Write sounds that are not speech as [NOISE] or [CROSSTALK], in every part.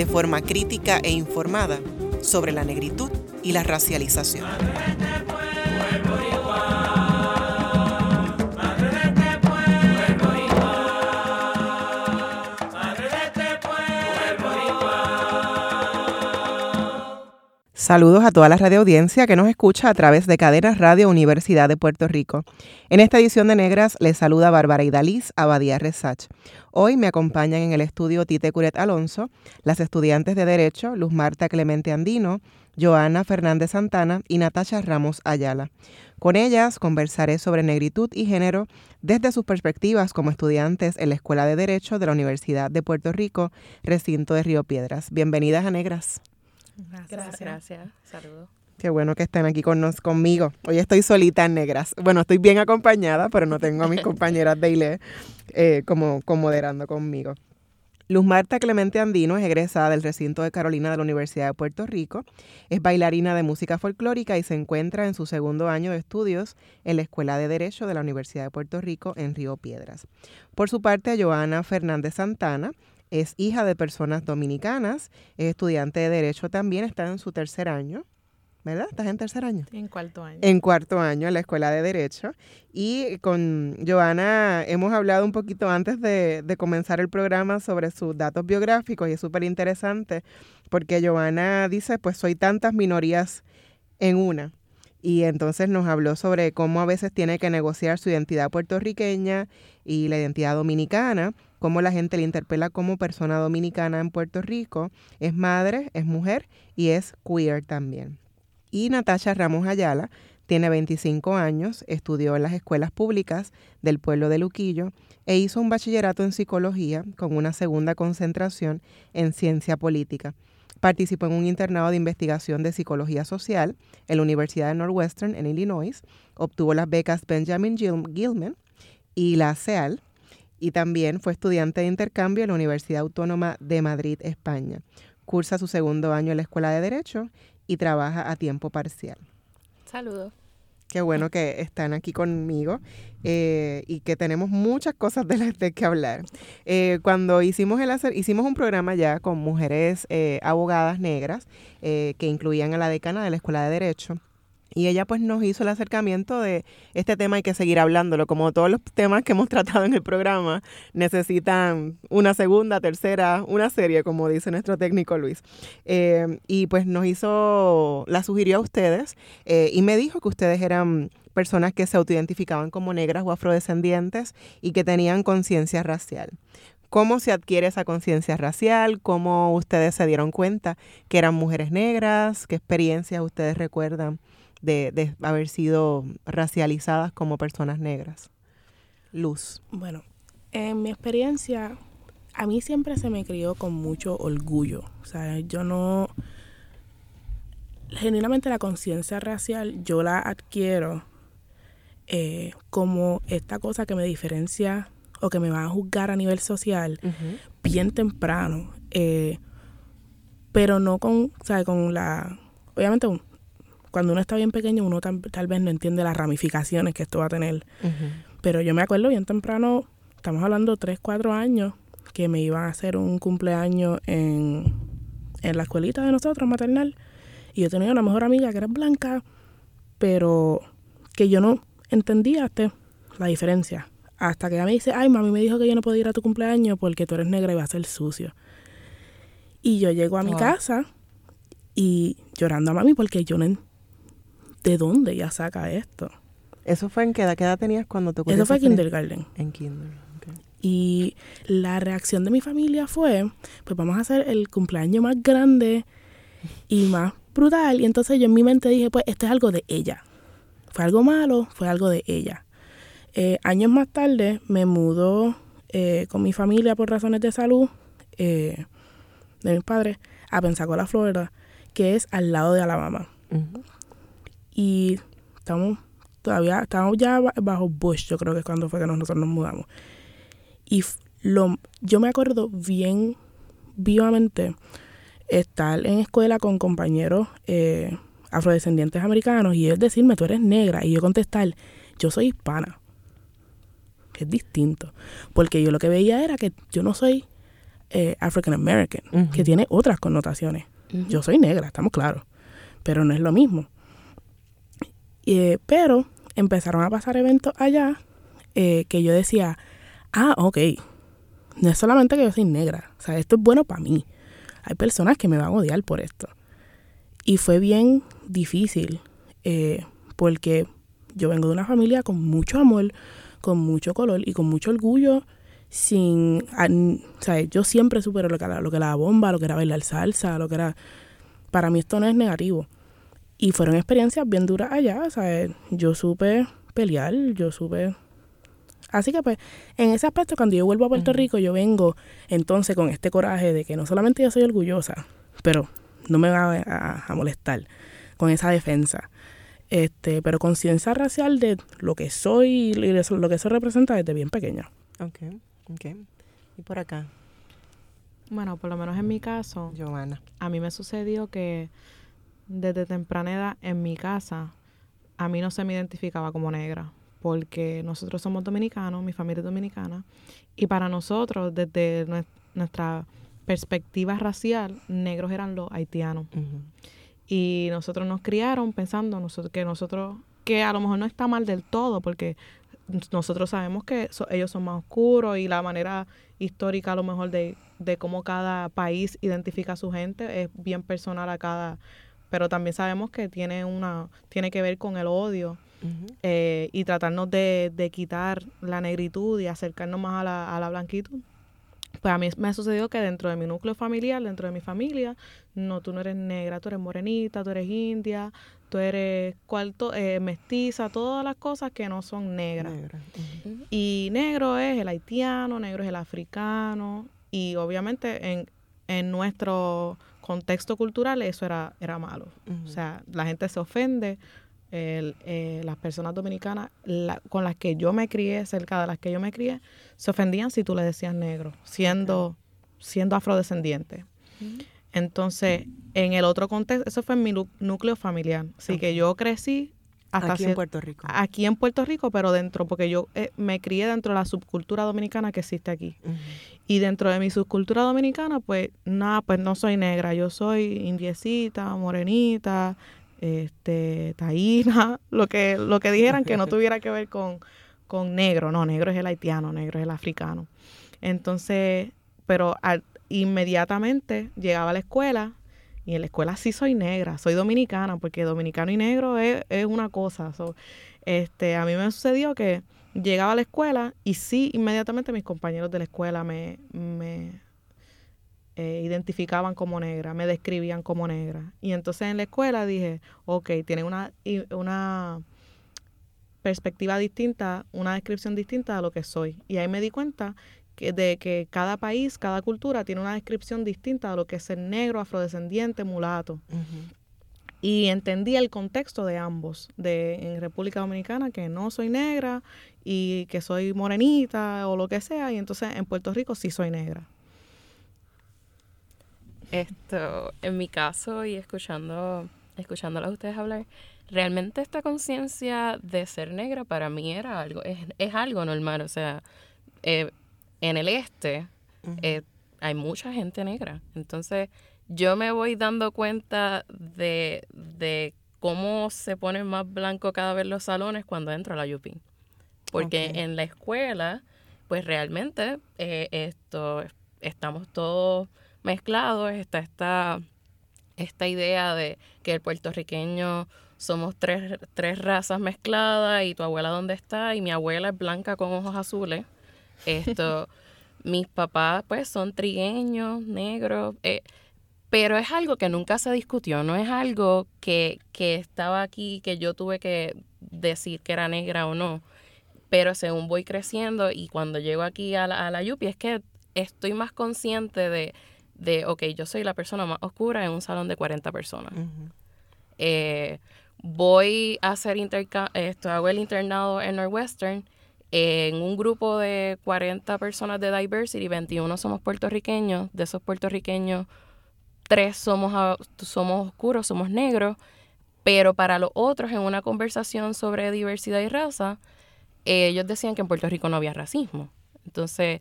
de forma crítica e informada sobre la negritud y la racialización. Saludos a toda la radio audiencia que nos escucha a través de Cadenas Radio Universidad de Puerto Rico. En esta edición de Negras les saluda Bárbara Idaliz Abadía Resach. Hoy me acompañan en el estudio Tite Curet Alonso, las estudiantes de Derecho Luz Marta Clemente Andino, Joana Fernández Santana y Natasha Ramos Ayala. Con ellas conversaré sobre negritud y género desde sus perspectivas como estudiantes en la Escuela de Derecho de la Universidad de Puerto Rico, recinto de Río Piedras. Bienvenidas a Negras. Gracias. Gracias. Saludos. Qué bueno que estén aquí con nos, conmigo. Hoy estoy solita en negras. Bueno, estoy bien acompañada, pero no tengo a mis [LAUGHS] compañeras de ILE eh, como, como moderando conmigo. Luz Marta Clemente Andino es egresada del recinto de Carolina de la Universidad de Puerto Rico. Es bailarina de música folclórica y se encuentra en su segundo año de estudios en la Escuela de Derecho de la Universidad de Puerto Rico en Río Piedras. Por su parte, Joana Fernández Santana es hija de personas dominicanas, es estudiante de Derecho también, está en su tercer año. ¿Verdad? ¿Estás en tercer año? En cuarto año. En cuarto año en la Escuela de Derecho. Y con Joana hemos hablado un poquito antes de, de comenzar el programa sobre sus datos biográficos y es súper interesante porque Joana dice, pues soy tantas minorías en una. Y entonces nos habló sobre cómo a veces tiene que negociar su identidad puertorriqueña y la identidad dominicana cómo la gente le interpela como persona dominicana en Puerto Rico. Es madre, es mujer y es queer también. Y Natasha Ramos Ayala tiene 25 años, estudió en las escuelas públicas del pueblo de Luquillo e hizo un bachillerato en psicología con una segunda concentración en ciencia política. Participó en un internado de investigación de psicología social en la Universidad de Northwestern en Illinois. Obtuvo las becas Benjamin Gilman y la CEAL y también fue estudiante de intercambio en la Universidad Autónoma de Madrid, España. Cursa su segundo año en la Escuela de Derecho y trabaja a tiempo parcial. Saludos. Qué bueno que están aquí conmigo eh, y que tenemos muchas cosas de las que hablar. Eh, cuando hicimos el hacer, hicimos un programa ya con mujeres eh, abogadas negras que incluían a la decana de la Escuela de Derecho y ella pues nos hizo el acercamiento de este tema, hay que seguir hablándolo, como todos los temas que hemos [LAUGHS] tratado en el programa, necesitan una segunda, tercera, una serie, como dice nuestro técnico Luis. Eh, y pues nos hizo, la sugirió a ustedes eh, y me dijo que ustedes eran personas que se autoidentificaban como negras o afrodescendientes y que tenían conciencia racial. ¿Cómo se adquiere esa conciencia racial? ¿Cómo ustedes se dieron cuenta que eran mujeres negras? ¿Qué experiencias ustedes recuerdan? De, haber sido racializadas como personas negras? Luz. Bueno, en mi experiencia, a mí siempre se me crió con mucho orgullo. O sea, yo no... Genuinamente la conciencia racial yo la adquiero eh, como esta cosa que me diferencia o que me va a juzgar a nivel social bien temprano. Eh, pero no con, o sea, con la... Obviamente cuando uno está bien pequeño, uno tal, vez no entiende las ramificaciones que esto va a tener. Pero yo me acuerdo bien temprano, estamos hablando tres, cuatro años, que me iban a hacer un cumpleaños en, en la escuelita de nosotros, maternal. Y yo tenía una mejor amiga que era blanca, pero que yo no entendía este, la diferencia. Hasta que ella me dice, ay, mami me dijo que yo no podía ir a tu cumpleaños porque tú eres negra y vas a ser sucio. Y yo llego a mi casa y llorando a mami porque yo no, ¿de dónde ella saca esto? ¿Eso fue en qué edad, qué edad tenías cuando te Eso fue en kindergarten. En kindergarten. Y la reacción de mi familia fue, pues vamos a hacer el cumpleaños más grande y más brutal. Y entonces yo en mi mente dije, pues esto es algo de ella. Fue algo malo, fue algo de ella. Eh, años más tarde me mudó eh, con mi familia por razones de salud. Eh, de mis padres a Pensacola, Florida, que es al lado de Alabama. Y estamos todavía, estamos ya bajo Bush, yo creo que es cuando fue que nosotros nos mudamos. Y lo, yo me acuerdo bien vivamente estar en escuela con compañeros eh, afrodescendientes americanos y ellos decirme, tú eres negra, y yo contestar, yo soy hispana. Es distinto, porque yo lo que veía era que yo no soy eh, African American, que tiene otras connotaciones. Yo soy negra, estamos claros, pero no es lo mismo. Eh, pero empezaron a pasar eventos allá eh, que yo decía, ah, ok, no es solamente que yo soy negra, o sea, esto es bueno para mí. Hay personas que me van a odiar por esto. Y fue bien difícil eh, porque yo vengo de una familia con mucho amor, con mucho color y con mucho orgullo sin, o sea, yo siempre supe lo que, era, lo que era la bomba, lo que era bailar salsa, lo que era, para mí esto no es negativo. Y fueron experiencias bien duras allá, o sea, yo supe pelear, yo supe... Así que pues, en ese aspecto, cuando yo vuelvo a Puerto Rico, yo vengo entonces con este coraje de que no solamente yo soy orgullosa, pero no me va a, a molestar con esa defensa. Este, pero conciencia racial de lo que soy y lo que eso representa desde bien pequeña. Okay. Ok. ¿Y por acá? Bueno, por lo menos en mi caso, Giovanna. A mí me sucedió que desde temprana edad en mi casa, a mí no se me identificaba como negra, porque nosotros somos dominicanos, mi familia es dominicana, y para nosotros, desde nuestra perspectiva racial, negros eran los haitianos. Y nosotros nos criaron pensando nosotros, que nosotros, que a lo mejor no está mal del todo, porque nosotros sabemos que ellos son más oscuros y la manera histórica a lo mejor de, de cómo cada país identifica a su gente es bien personal a cada pero también sabemos que tiene una tiene que ver con el odio eh, y tratarnos de, de, quitar la negritud y acercarnos más a la, a la blanquitud. Pues a mí me ha sucedido que dentro de mi núcleo familiar, dentro de mi familia, no, tú no eres negra, tú eres morenita, tú eres india, tú eres cuarto, eh, mestiza, todas las cosas que no son negras. Y negro es el haitiano, negro es el africano, y obviamente en, en nuestro contexto cultural eso era, era malo. O sea, la gente se ofende el, eh, las personas dominicanas con las que yo me crié, cerca de las que yo me crié, se ofendían si tú le decías negro, siendo, siendo afrodescendiente. Entonces, en el otro contexto, eso fue en mi núcleo familiar. Así que yo crecí hasta aquí en Puerto Rico. Aquí en Puerto Rico, pero dentro, porque yo eh, me crié dentro de la subcultura dominicana que existe aquí. Y dentro de mi subcultura dominicana, pues nada, pues no soy negra, yo soy indiecita, morenita, este, taína, [LAUGHS] lo que, lo que dijeran que no [LAUGHS] tuviera que ver con, con negro, no, negro es el haitiano, negro es el africano. Entonces, pero inmediatamente llegaba a la escuela y en la escuela sí soy negra, soy dominicana, porque dominicano y negro es, es una cosa. este, a mí me sucedió que llegaba a la escuela y sí, inmediatamente mis compañeros de la escuela me, me eh, identificaban como negra, me describían como negra. Y entonces en la escuela dije, ok, tienen una, una perspectiva distinta, una descripción distinta de lo que soy. Y ahí me di cuenta que, de que cada país, cada cultura tiene una descripción distinta de lo que es ser negro, afrodescendiente, mulato. Y entendí el contexto de ambos, de en República Dominicana que no soy negra y que soy morenita o lo que sea, y entonces en Puerto Rico sí soy negra. Esto, en mi caso y escuchando, escuchándolas a ustedes hablar, realmente esta conciencia de ser negra para mí era algo, es, es algo normal. O sea, eh, en el este eh, hay mucha gente negra. Entonces, yo me voy dando cuenta de, de cómo se pone más blanco cada vez los salones cuando entro a la UP. Porque en la escuela, pues realmente eh, esto estamos todos mezclados, está esta, esta idea de que el puertorriqueño somos tres, tres razas mezcladas y tu abuela dónde está y mi abuela es blanca con ojos azules. Esto, mis papás pues son trigueños, negros, eh, pero es algo que nunca se discutió, no es algo que, que estaba aquí, que yo tuve que decir que era negra o no. Pero según voy creciendo y cuando llego aquí a la, a la Yupi es que estoy más consciente de de, ok, yo soy la persona más oscura en un salón de 40 personas. Eh, voy a hacer esto, hago el internado en Northwestern en un grupo de 40 personas de diversity, 21 somos puertorriqueños, de esos puertorriqueños, tres somos, somos oscuros, somos negros, pero para los otros, en una conversación sobre diversidad y raza, ellos decían que en Puerto Rico no había racismo. Entonces,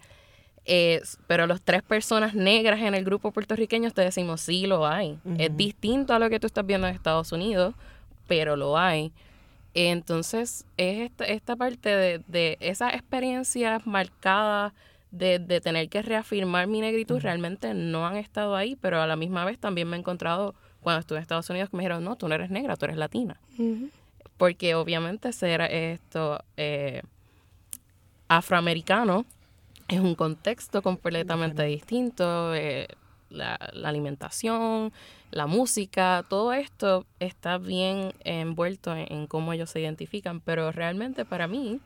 eh, pero los tres personas negras en el grupo puertorriqueño te decimos, sí, lo hay. Es distinto a lo que tú estás viendo en Estados Unidos, pero lo hay. Entonces, es esta, esta parte de, de esas experiencias marcadas de, de, tener que reafirmar mi negritud, realmente no han estado ahí, pero a la misma vez también me he encontrado cuando estuve en Estados Unidos que me dijeron, no, tú no eres negra, tú eres latina. Porque obviamente ser esto eh, afroamericano es un contexto completamente distinto. Eh, la, alimentación, la música, todo esto está bien envuelto en, cómo ellos se identifican, pero realmente para mí,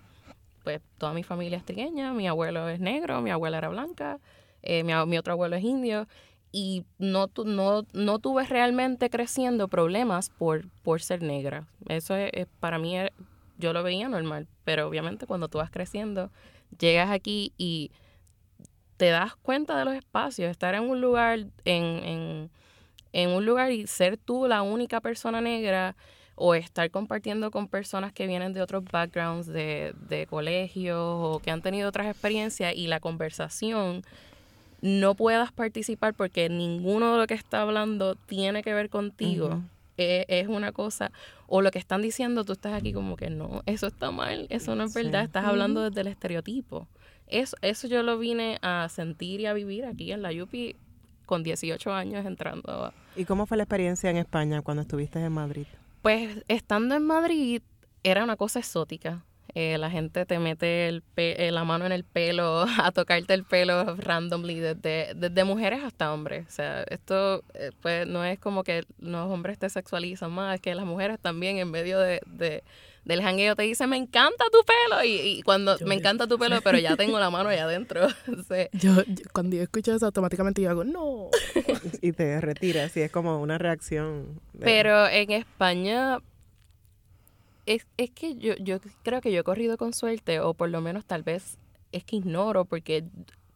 pues toda mi familia es trigueña, mi abuelo es negro, mi abuela era blanca, eh, mi, otro abuelo es indio, y no, no, tuve realmente creciendo problemas por, ser negra. Eso es, para mí, er, yo lo veía normal, pero obviamente cuando tú vas creciendo, llegas aquí y te das cuenta de los espacios, estar en un lugar, en, un lugar y ser tú la única persona negra o estar compartiendo con personas que vienen de otros backgrounds, de, de colegios o que han tenido otras experiencias y la conversación no puedas participar porque ninguno de lo que está hablando tiene que ver contigo. E, es, una cosa, o lo que están diciendo, tú estás aquí como que no, eso está mal, eso no es verdad, estás hablando desde el estereotipo. Eso, eso yo lo vine a sentir y a vivir aquí en la Yupi con 18 años entrando. ¿Y cómo fue la experiencia en España cuando estuviste en Madrid? Pues estando en Madrid era una cosa exótica. Eh, la gente te mete el eh, la mano en el pelo, [LAUGHS] a tocarte el pelo randomly, desde, desde mujeres hasta hombres. O sea, esto eh, pues no es como que los hombres te sexualizan más, es que las mujeres también en medio de del jangueo te dice, me encanta tu pelo. Y, cuando me encanta tu pelo, pero ya [LAUGHS] tengo la mano allá adentro. [LAUGHS] yo, cuando yo escucho eso, automáticamente yo hago, no. [LAUGHS] y te retiras, y es como una reacción. Pero en España, es, es que yo, yo creo que yo he corrido con suerte, o por lo menos tal vez es que ignoro, porque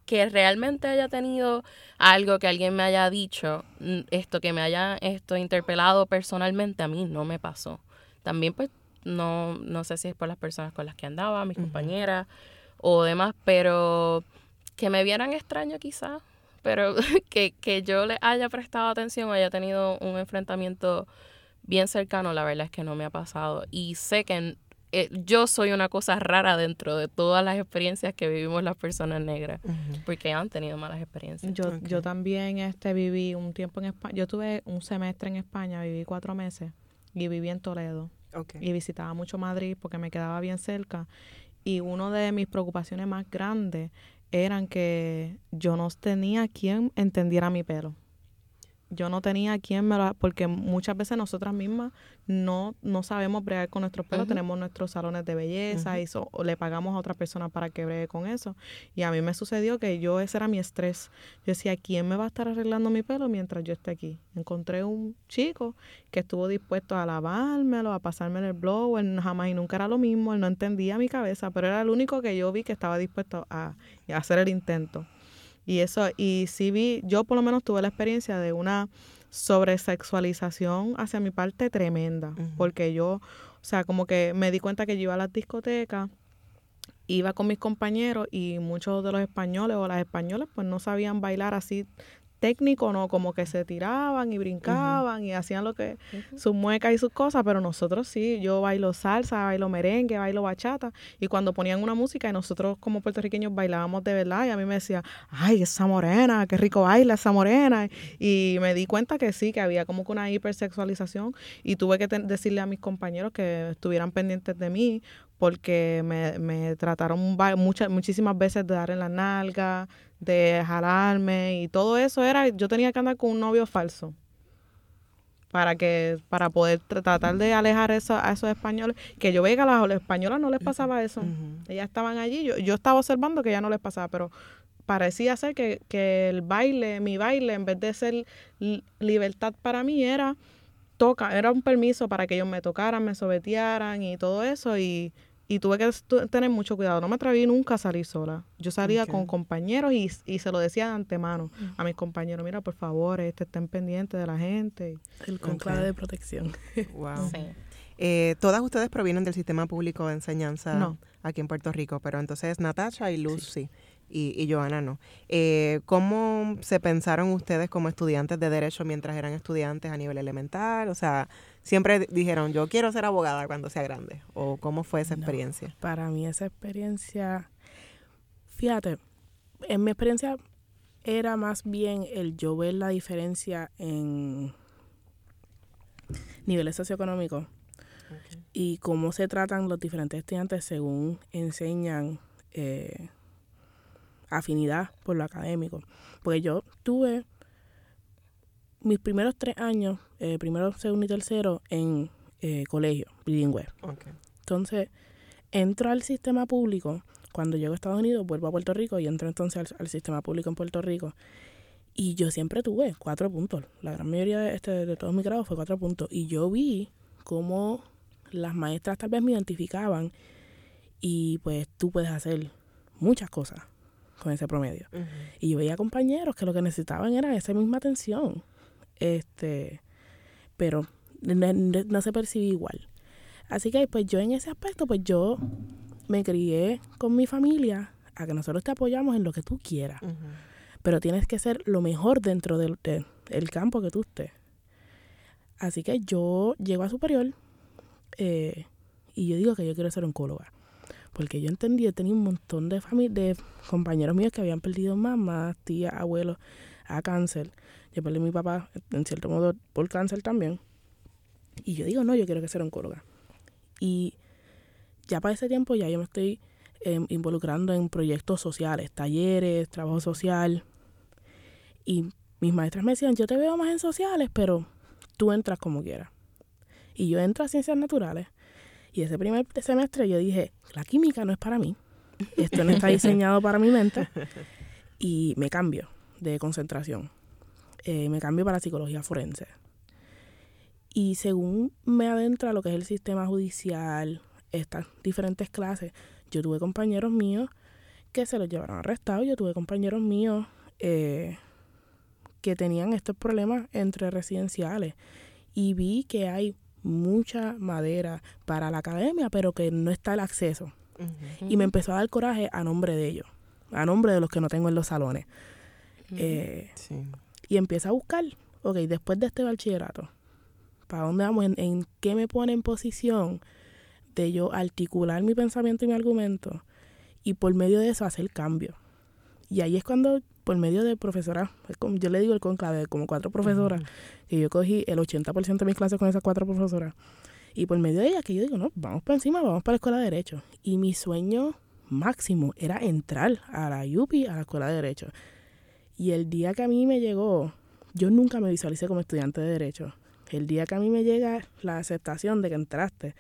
que realmente haya tenido algo que alguien me haya dicho, esto que me haya esto interpelado personalmente, a mí no me pasó. También pues no, no sé si es por las personas con las que andaba, mis compañeras o demás, pero que me vieran extraño quizás, pero [LAUGHS] que, que yo le haya prestado atención o haya tenido un enfrentamiento bien cercano, la verdad es que no me ha pasado. Y sé que eh, yo soy una cosa rara dentro de todas las experiencias que vivimos las personas negras, porque han tenido malas experiencias. Yo, yo también este, viví un tiempo en España, yo tuve un semestre en España, viví cuatro meses y viví en Toledo. Y visitaba mucho Madrid porque me quedaba bien cerca. Y una de mis preocupaciones más grandes eran que yo no tenía quien entendiera mi pelo yo no tenía quien me lo... Porque muchas veces nosotras mismas no, no sabemos bregar con nuestros pelos, tenemos nuestros salones de belleza y le pagamos a otra persona para que bregue con eso. Y a mí me sucedió que yo, ese era mi estrés. Yo decía, ¿quién me va a estar arreglando mi pelo mientras yo esté aquí? Encontré un chico que estuvo dispuesto a lavármelo, a pasarme el blower, jamás y nunca era lo mismo, él no entendía mi cabeza, pero era el único que yo vi que estaba dispuesto a hacer el intento. Y eso, y sí vi, yo por lo menos tuve la experiencia de una sobresexualización hacia mi parte tremenda, porque yo, o sea, como que me di cuenta que yo iba a las discotecas, iba con mis compañeros y muchos de los españoles o las españolas pues no sabían bailar así técnico, ¿no? Como que se tiraban y brincaban y hacían lo que, sus muecas y sus cosas, pero nosotros sí, yo bailo salsa, bailo merengue, bailo bachata, y cuando ponían una música y nosotros como puertorriqueños bailábamos de verdad, y a mí me decía, ay, esa morena, qué rico baila esa morena, y me di cuenta que sí, que había como que una hipersexualización, y tuve que decirle a mis compañeros que estuvieran pendientes de mí, porque me, me trataron muchas, muchísimas veces de dar en la nalga, de jalarme y todo eso era, yo tenía que andar con un novio falso para que para poder tratar de alejar eso, a esos españoles que yo veía a las españolas no les pasaba eso ellas estaban allí yo, yo estaba observando que ya no les pasaba pero parecía ser que, que el baile, mi baile, en vez de ser libertad para mí, era toca, era un permiso para que ellos me tocaran, me sobetearan y todo eso. Y, y tuve que tener mucho cuidado. No me atreví nunca a salir sola. Yo salía con compañeros y, y, se lo decía de antemano a mis compañeros, mira, por favor, este, estén pendientes de la gente. El conclave de protección. [LAUGHS] wow. Eh, todas ustedes provienen del sistema público de enseñanza aquí en Puerto Rico, pero entonces Natasha y Lucy y, y Joana no. Eh, ¿Cómo se pensaron ustedes como estudiantes de Derecho mientras eran estudiantes a nivel elemental? O sea, siempre dijeron, yo quiero ser abogada cuando sea grande. ¿O cómo fue esa experiencia? para mí esa experiencia, fíjate, en mi experiencia era más bien el yo ver la diferencia en niveles socioeconómicos y cómo se tratan los diferentes estudiantes según enseñan eh, afinidad por lo académico. Porque yo tuve mis primeros tres años, eh, primero, segundo y tercero, en eh, colegio bilingüe. Entonces, entro al sistema público. Cuando llego a Estados Unidos, vuelvo a Puerto Rico y entro entonces al, sistema público en Puerto Rico. Y yo siempre tuve cuatro puntos. La gran mayoría de, este, de todos mis grados fue cuatro puntos. Y yo vi cómo las maestras tal vez me identificaban y pues tú puedes hacer muchas cosas con ese promedio. Y yo veía compañeros que lo que necesitaban era esa misma atención. Este, pero no, se percibía igual. Así que pues yo en ese aspecto, pues yo me crié con mi familia a que nosotros te apoyamos en lo que tú quieras. Pero tienes que ser lo mejor dentro del, campo que tú estés. Así que yo llego a superior eh, y yo digo que yo quiero ser oncóloga. Porque yo entendí, yo tenía un montón de, de compañeros míos que habían perdido mamá, tía, abuelos a cáncer. Yo perdí a mi papá, en cierto modo, por cáncer también. Y yo digo, no, yo quiero que sea oncóloga. Y ya para ese tiempo ya yo me estoy em, involucrando en proyectos sociales, talleres, trabajo social. Y mis maestras me decían, yo te veo más en sociales, pero tú entras como quieras. Y yo entro a ciencias naturales. Y ese primer semestre yo dije, la química no es para mí. Esto no está diseñado para mi mente. [LAUGHS] Y me cambio de concentración. Eh, me cambio para psicología forense. Y según me adentra lo que es el sistema judicial, estas diferentes clases, yo tuve compañeros míos que se los llevaron arrestados, yo tuve compañeros míos eh, que tenían estos problemas entre residenciales y vi que hay mucha madera para la academia, pero que no está el acceso. Y me empezó a dar coraje a nombre de ellos, a nombre de los que no tengo en los salones. Eh, y empiezo a buscar, ok, después de este bachillerato, ¿para dónde vamos? ¿En, qué me pone en posición de yo articular mi pensamiento y mi argumento? Y por medio de eso hacer cambio. Y ahí es cuando por medio de profesoras, yo le digo el conclave, como cuatro profesoras, que yo cogí el 80% de mis clases con esas cuatro profesoras. Y por medio de ellas que yo digo, no, vamos para encima, vamos para la escuela de Derecho. Y mi sueño máximo era entrar a la UPI, a la escuela de Derecho. Y el día que a mí me llegó, yo nunca me visualicé como estudiante de Derecho. El día que a mí me llega la aceptación de que entraste,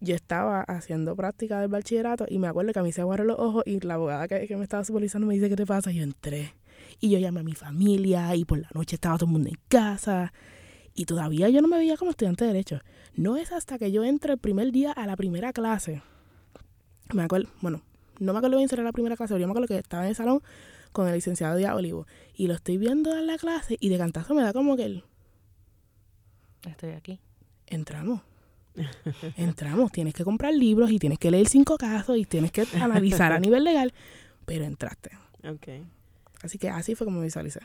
yo estaba haciendo práctica del bachillerato y me acuerdo que a mí se aguaron los ojos y la abogada que, me estaba supervisando me dice, ¿qué te pasa? Y yo entré. Y yo llamé a mi familia y por la noche estaba todo el mundo en casa. Y todavía yo no me veía como estudiante de Derecho. No es hasta que yo entro el primer día a la primera clase. Me acuerdo, bueno, no me acuerdo bien si era la primera clase, pero yo me acuerdo que estaba en el salón con el licenciado Díaz Olivo. Y lo estoy viendo en la clase y de cantazo me da como que él. Estoy aquí. Entramos [LAUGHS] entramos, tienes que comprar libros y tienes que leer cinco casos y tienes que analizar a [LAUGHS] nivel legal, pero entraste. Okay. Así que así fue como me visualicé.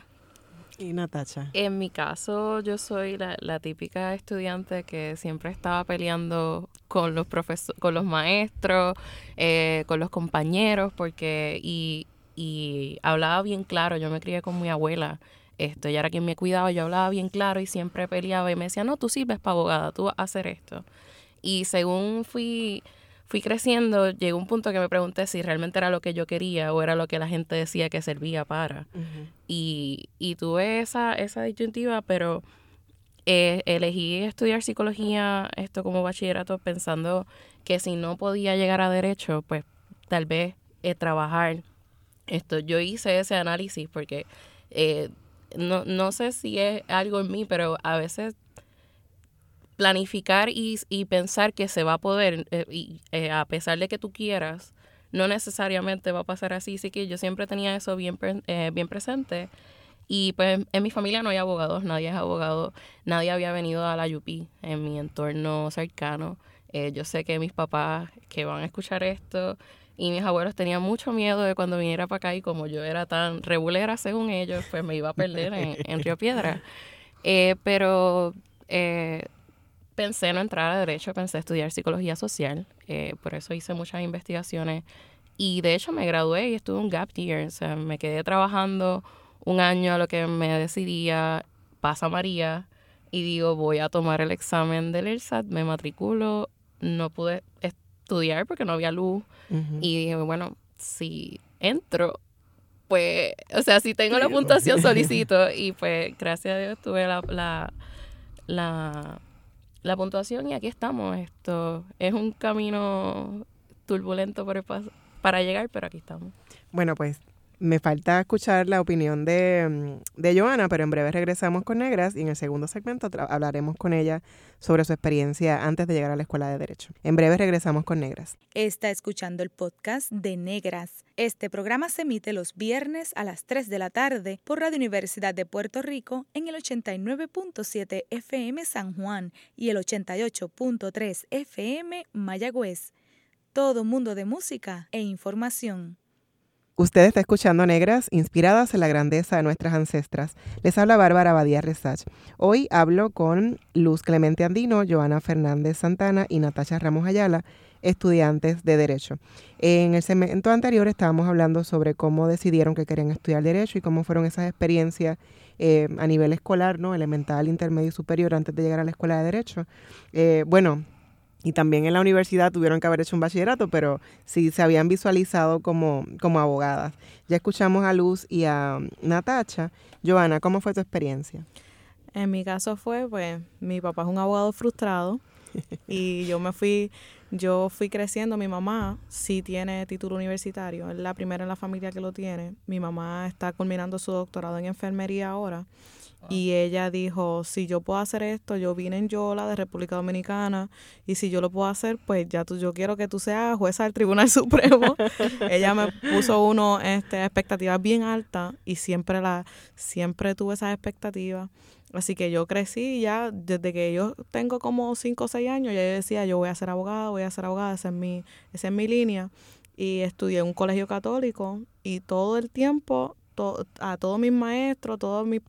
¿Y Natacha? En mi caso, yo soy la, típica estudiante que siempre estaba peleando con los profesores, con los maestros, eh, con los compañeros, porque, y, y hablaba bien claro, yo me crié con mi abuela, esto. Y era quien me cuidaba, yo hablaba bien claro y siempre peleaba y me decía, no, tú sirves para abogada, tú vas a hacer esto. Y según fui, fui creciendo, llegó un punto que me pregunté si realmente era lo que yo quería o era lo que la gente decía que servía para. y, y tuve esa, esa disyuntiva, pero eh, elegí estudiar psicología, esto como bachillerato, pensando que si no podía llegar a derecho, pues tal vez eh, trabajar esto, yo hice ese análisis porque eh, no, no sé si es algo en mí, pero a veces planificar y, y pensar que se va a poder, eh, y, eh, a pesar de que tú quieras, no necesariamente va a pasar así. Así que yo siempre tenía eso bien, eh, bien presente. Y pues en mi familia no hay abogados, nadie es abogado, nadie había venido a la UP en mi entorno cercano. yo sé que mis papás que van a escuchar esto y mis abuelos tenían mucho miedo de cuando viniera para acá y como yo era tan regulera según ellos, pues me iba a perder en, Río Piedra. pero eh, pensé no entrar a derecho, pensé estudiar psicología social, eh, por eso hice muchas investigaciones y de hecho me gradué y estuve un gap year, o sea, me quedé trabajando un año a lo que me decidía, pasa María y digo voy a tomar el examen del ELSAT, me matriculo, no pude estudiar porque no había luz y dije, bueno, si entro, pues, o sea, si tengo la puntuación [LAUGHS] solicito y pues gracias a Dios tuve la, la, la la puntuación y aquí estamos. Esto es un camino turbulento por para llegar, pero aquí estamos. Bueno, pues me falta escuchar la opinión de, mm, de Joana, pero en breve regresamos con Negras y en el segundo segmento hablaremos con ella sobre su experiencia antes de llegar a la Escuela de Derecho. En breve regresamos con Negras. Está escuchando el podcast de Negras. Este programa se emite los viernes a las 3 de la tarde por Radio Universidad de Puerto Rico en el 89.7 FM San Juan y el 88.3 FM Mayagüez. Todo mundo de música e información. Usted está escuchando Negras, inspiradas en la grandeza de nuestras ancestras. Les habla Bárbara Badía Resach. Hoy hablo con Luz Clemente Andino, Joana Fernández Santana y Natasha Ramos Ayala, estudiantes de Derecho. En el segmento anterior estábamos hablando sobre cómo decidieron que querían estudiar Derecho y cómo fueron esas experiencias eh, a nivel escolar, ¿no? Elemental, intermedio y superior antes de llegar a la Escuela de Derecho. Eh, bueno, y también en la universidad tuvieron que haber hecho un bachillerato, pero sí se habían visualizado como, como abogadas. Ya escuchamos a Luz y a Natacha. Joana, ¿cómo fue tu experiencia? En mi caso fue, pues, mi papá es un abogado frustrado [LAUGHS] y yo me fui, yo fui creciendo. Mi mamá sí tiene título universitario, es la primera en la familia que lo tiene. Mi mamá está culminando su doctorado en enfermería ahora y ella dijo, si yo puedo hacer esto, yo vine en Yola de República Dominicana y si yo lo puedo hacer, pues ya tú, yo quiero que tú seas jueza del Tribunal [LAUGHS] Supremo. ella me puso uno este, expectativas bien altas y siempre la siempre tuve esas expectativas. Así que yo crecí ya desde que yo tengo como 5 o 6 años, ya yo decía, yo voy a ser abogada, voy a ser abogada, esa es mi, esa es mi línea. Y estudié en un colegio católico y todo el tiempo, a todos mis maestros, todos mis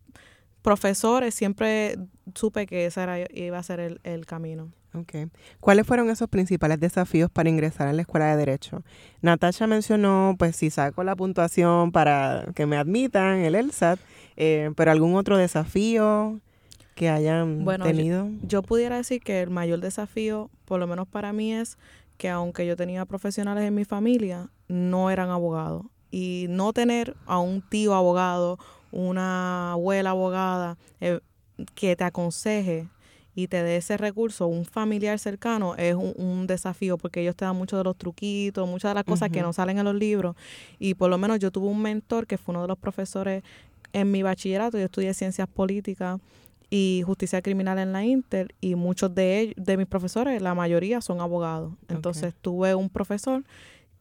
profesores, siempre supe que ese era, iba a ser el, el camino. Okay. ¿Cuáles fueron esos principales desafíos para ingresar a la escuela de Derecho? Natasha mencionó, pues si saco la puntuación para que me admitan el ELSAT, eh, pero algún otro desafío que hayan tenido. Yo, yo, pudiera decir que el mayor desafío, por lo menos para mí, es que aunque yo tenía profesionales en mi familia, no eran abogados. Y no tener a un tío abogado una abuela abogada eh, que te aconseje y te dé ese recurso, un familiar cercano, es un, desafío porque ellos te dan muchos de los truquitos, muchas de las cosas que no salen en los libros. Y por lo menos yo tuve un mentor que fue uno de los profesores en mi bachillerato, yo estudié ciencias políticas y justicia criminal en la Inter y muchos de ellos, de mis profesores, la mayoría son abogados. Entonces tuve un profesor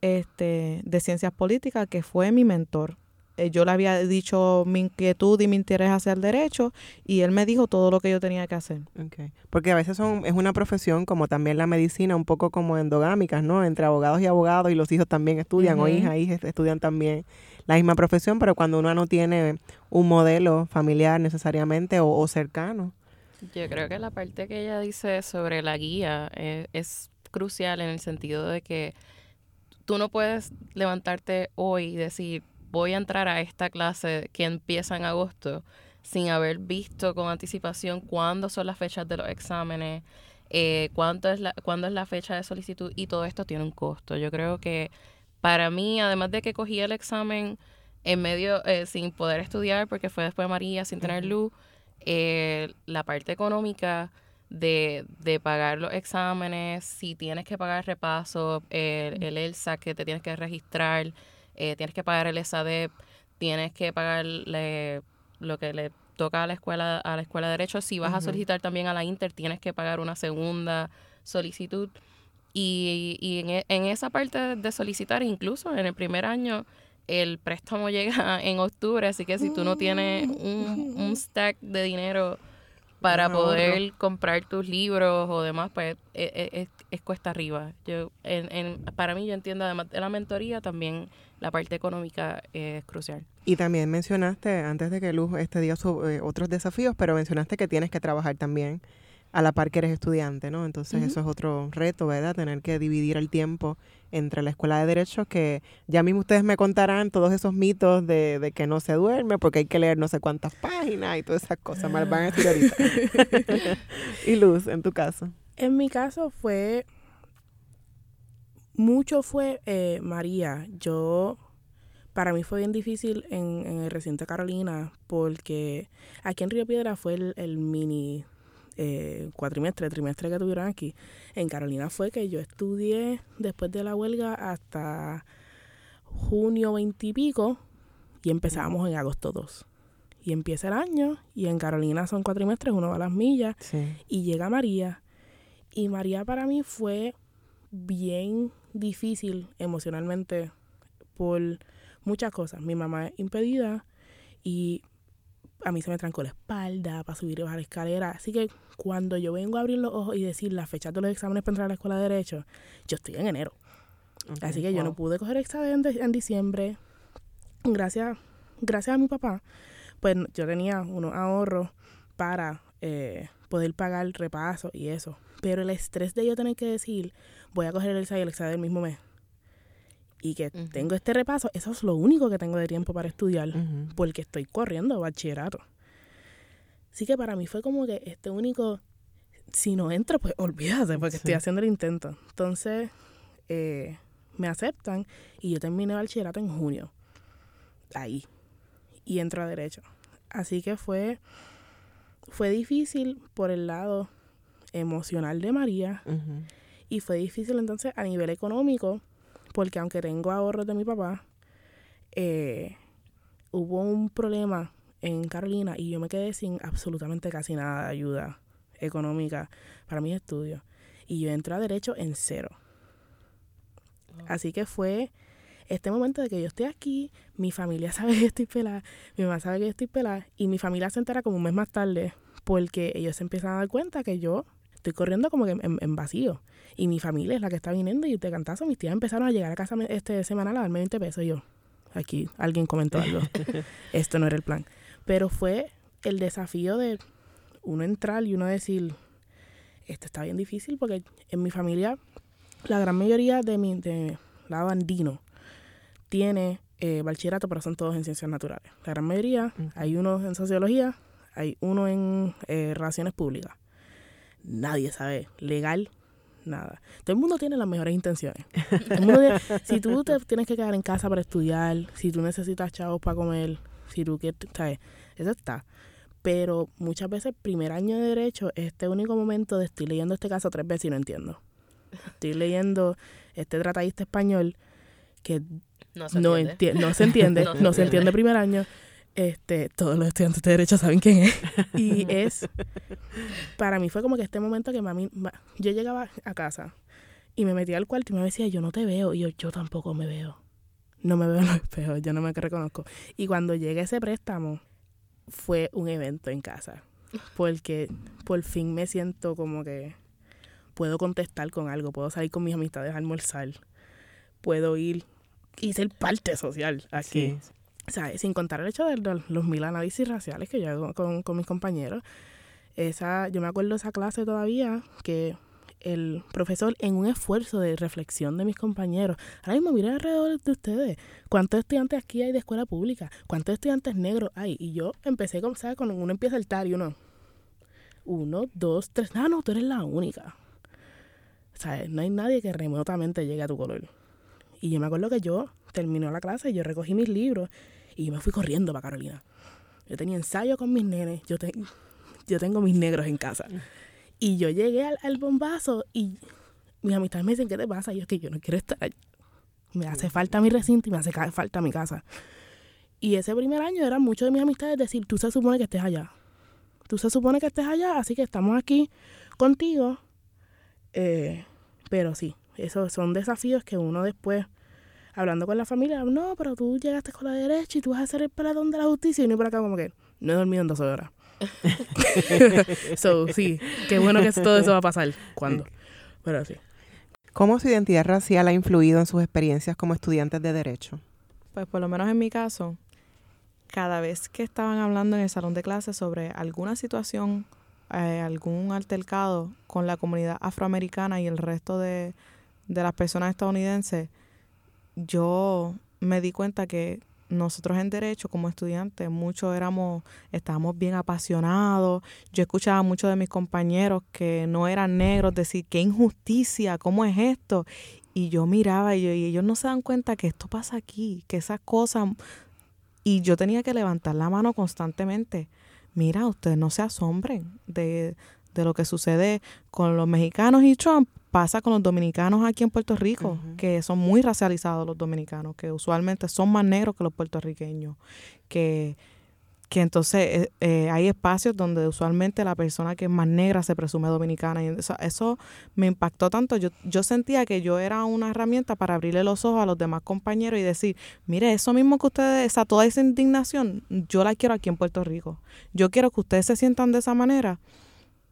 este, de ciencias políticas que fue mi mentor eh, yo le había dicho mi inquietud y mi interés hacia el derecho y él me dijo todo lo que yo tenía que hacer. Okay. Porque a veces son, es una profesión como también la medicina, un poco como endogámicas, ¿no? Entre abogados y abogados y los hijos también estudian o hijas, hijas estudian también la misma profesión, pero cuando uno no tiene un modelo familiar necesariamente o, cercano. Yo creo que la parte que ella dice sobre la guía eh, es crucial en el sentido de que tú no puedes levantarte hoy y decir, voy a entrar a esta clase que empieza en agosto sin haber visto con anticipación cuándo son las fechas de los exámenes, eh, cuánto es la, cuándo es la fecha de solicitud y todo esto tiene un costo. Yo creo que para mí, además de que cogí el examen en medio, eh, sin poder estudiar, porque fue después de María, sin tener luz, eh, la parte económica de, de, pagar los exámenes, si tienes que pagar repaso, el, el ELSA que te tienes que registrar, eh, tienes que pagar el SADEP, tienes que pagarle lo que le toca a la escuela a la escuela de derecho. Si vas a solicitar también a la Inter, tienes que pagar una segunda solicitud. Y, y en, e, en, esa parte de solicitar, incluso en el primer año, el préstamo [LAUGHS] llega en octubre, así que si tú no tienes un, un stack de dinero para poder comprar tus libros o demás, pues e, e, es, cuesta arriba. Yo, en, en, para mí, yo entiendo, además de la mentoría, también la parte económica es crucial. Y también mencionaste, antes de que Luz este dio eh, otros desafíos, pero mencionaste que tienes que trabajar también a la par que eres estudiante, ¿no? Entonces eso es otro reto, ¿verdad? Tener que dividir el tiempo entre la escuela de derechos, que ya mismo ustedes me contarán todos esos mitos de, de que no se duerme porque hay que leer no sé cuántas páginas y todas esas cosas, las van a decir ahorita. [LAUGHS] y Luz, en tu caso. En mi caso fue, mucho fue eh, María. Yo, para mí fue bien difícil en, en, el recinto Carolina porque aquí en Río Piedra fue el, el mini eh, cuatrimestre, trimestre que tuvieron aquí, en Carolina fue que yo estudié después de la huelga hasta junio veintipico y, empezamos en agosto 2. Y empieza el año y en Carolina son cuatrimestres, uno va a las millas y llega María. Y María para mí fue bien difícil emocionalmente por muchas cosas. Mi mamá es impedida y a mí se me trancó la espalda para subir y bajar la escalera. Así que cuando yo vengo a abrir los ojos y decir la fecha de los exámenes para entrar a la escuela de Derecho, yo estoy en enero. Así que yo no pude coger examen en diciembre. Gracias, gracias a mi papá, pues yo tenía unos ahorros para eh, poder pagar el repaso y eso. Pero el estrés de yo tener que decir, voy a coger el examen y el examen del mismo mes y que tengo este repaso, eso es lo único que tengo de tiempo para estudiar, porque estoy corriendo bachillerato. Así que para mí fue como que este único, si no entro, pues olvídate, porque estoy haciendo el intento. Entonces, eh, me aceptan y yo terminé bachillerato en junio, ahí, y entro a derecho. Así que fue, fue difícil por el lado emocional de María y fue difícil entonces a nivel económico porque aunque tengo ahorros de mi papá, eh, hubo un problema en Carolina y yo me quedé sin absolutamente casi nada de ayuda económica para mis estudios. Y yo entré a derecho en cero. Así que fue este momento de que yo estoy aquí, mi familia [LAUGHS] sabe que estoy pelada, mi mamá sabe que estoy pelada, y mi familia se entera como un mes más tarde, porque ellos se empiezan a dar cuenta que yo estoy corriendo como que en, vacío. Y mi familia es la que está viniendo y de cantazo mis tías empezaron a llegar a casa este semanal a darme 20 pesos. Y yo, aquí alguien comentó algo. [LAUGHS] Esto no era el plan. Pero fue el desafío de uno entrar y uno decir, esto está bien difícil porque en mi familia la gran mayoría de mi de lado andino tiene eh, bachillerato, pero son todos en ciencias naturales. La gran mayoría, hay uno en sociología, hay uno en eh, relaciones públicas nadie sabe legal nada. Todo el mundo tiene las mejores intenciones. [LAUGHS] si tú te tienes que quedar en casa para estudiar, si tú necesitas chavos para comer, si tú quieres, ¿sabes? Eso está. Pero muchas veces, primer año de derecho, este único momento de estoy leyendo este caso tres veces y no entiendo. Estoy leyendo este tratadista español que no se entiende, no, se entiende, [LAUGHS] no se entiende primer año este, todos los estudiantes de derecho saben quién es. [LAUGHS] Y es, para mí fue como que este momento que mami, yo llegaba a casa y me metía al cuarto y me decía, yo no te veo. Y yo, yo tampoco me veo. No me veo en los espejos, yo no me reconozco. Y cuando llegué ese préstamo, fue un evento en casa. Porque por fin me siento como que puedo contestar con algo, puedo salir con mis amistades a almorzar, puedo ir y ser parte social aquí. O sea, sin contar el hecho de los mil análisis raciales que yo hago con, con mis compañeros. Esa, yo me acuerdo de esa clase todavía que el profesor en un esfuerzo de reflexión de mis compañeros. Ahora mismo miren alrededor de ustedes. ¿Cuántos estudiantes aquí hay de escuela pública? ¿Cuántos estudiantes negros hay? Y yo empecé, ¿sabes? Cuando uno empieza el tal y uno, uno, dos, tres. No, no, tú eres la única. ¿Sabes? No hay nadie que remotamente llegue a tu color. Y yo me acuerdo que yo terminó la clase, yo recogí mis libros y me fui corriendo para Carolina. Yo tenía ensayo con mis nenes, yo, yo tengo mis negros en casa. Y yo llegué al, bombazo y mis amistades me dicen, ¿qué te pasa? Y yo, que yo no quiero estar allá. Me hace falta mi recinto y me hace falta mi casa. Y ese primer año eran muchos de mis amistades decir, tú se supone que estés allá. Tú se supone que estés allá, así que estamos aquí contigo. Eh, pero sí, esos son desafíos que uno después, hablando con la familia, no, pero tú llegaste con la derecha y tú vas a ser el peladón de la justicia y no por acá como que no he dormido en dos horas. [LAUGHS] so, sí, qué bueno que todo eso va a pasar. ¿Cuándo? Pero sí. ¿Cómo su identidad racial ha influido en sus experiencias como estudiantes de Derecho? Pues por lo menos en mi caso, cada vez que estaban hablando en el salón de clases sobre alguna situación, eh, algún altercado con la comunidad afroamericana y el resto de, de las personas estadounidenses, yo me di cuenta que nosotros en derecho como estudiantes muchos éramos estábamos bien apasionados. Yo escuchaba a muchos de mis compañeros que no eran negros decir qué injusticia cómo es esto y yo miraba y, y ellos no se dan cuenta que esto pasa aquí que esas cosas y yo tenía que levantar la mano constantemente. Mira ustedes no se asombren de, de lo que sucede con los mexicanos y Trump pasa con los dominicanos aquí en Puerto Rico, que son muy racializados los dominicanos, que usualmente son más negros que los puertorriqueños, que, que entonces eh, eh, hay espacios donde usualmente la persona que es más negra se presume dominicana. Y eso, eso me impactó tanto. Yo, yo sentía que yo era una herramienta para abrirle los ojos a los demás compañeros y decir, mire, eso mismo que ustedes, esa, toda esa indignación, yo la quiero aquí en Puerto Rico. Yo quiero que ustedes se sientan de esa manera.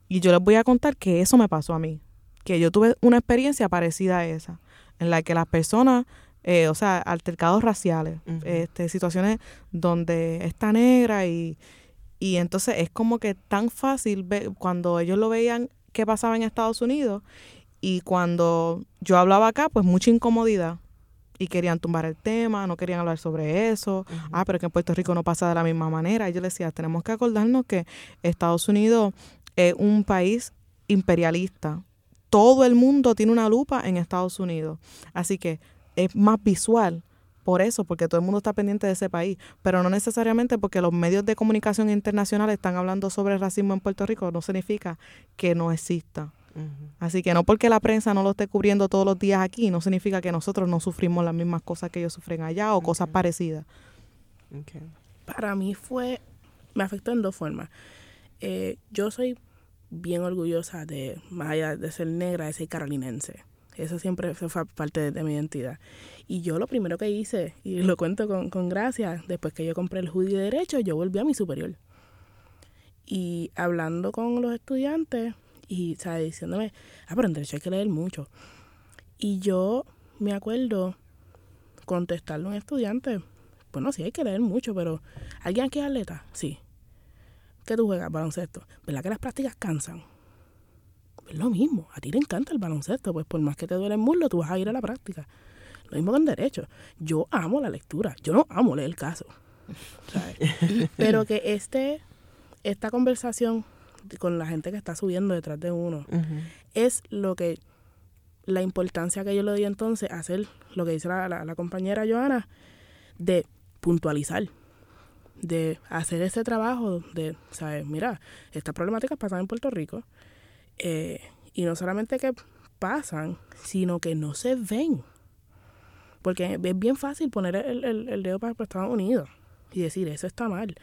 Y yo les voy a contar que eso me pasó a mí que yo tuve una experiencia parecida a esa, en la que las personas, eh, o sea, altercados raciales, este, situaciones donde está negra y, y entonces es como que tan fácil ver, cuando ellos lo veían qué pasaba en Estados Unidos y cuando yo hablaba acá, pues mucha incomodidad y querían tumbar el tema, no querían hablar sobre eso. Ah, pero que en Puerto Rico no pasa de la misma manera. Y yo les decía, tenemos que acordarnos que Estados Unidos es un país imperialista, todo el mundo tiene una lupa en Estados Unidos. Así que es más visual por eso, porque todo el mundo está pendiente de ese país, pero no necesariamente porque los medios de comunicación internacionales están hablando sobre el racismo en Puerto Rico, no significa que no exista. Así que no porque la prensa no lo esté cubriendo todos los días aquí, no significa que nosotros no sufrimos las mismas cosas que ellos sufren allá o cosas parecidas. Para mí fue, me afectó en dos formas. Eh, yo soy bien orgullosa de, más allá de ser negra, de ser carolinense. Eso siempre fue parte de, mi identidad. Y yo lo primero que hice, y lo cuento con, con gracia, después que yo compré el judío de derecho, yo volví a mi superior. Y hablando con los estudiantes, y ¿sabes? diciéndome, ah, pero en derecho hay que leer mucho. Y yo me acuerdo contestarle a un estudiante, bueno, sí hay que leer mucho, pero ¿alguien aquí es atleta? Sí que tú juegas baloncesto, ¿verdad que las prácticas cansan? Es lo mismo, a ti te encanta el baloncesto, pues por más que te duele el muslo, tú vas a ir a la práctica. Lo mismo con derecho. Yo amo la lectura, yo no amo leer el caso. [LAUGHS] Pero que este, esta conversación con la gente que está subiendo detrás de uno es lo que, la importancia que yo le di entonces a hacer lo que dice la, la compañera Joana, de puntualizar de hacer ese trabajo de, ¿sabes? Mira, estas problemáticas pasan en Puerto Rico eh, y no solamente que pasan, sino que no se ven. Porque es bien fácil poner el, el, dedo para Estados Unidos y decir, eso está mal.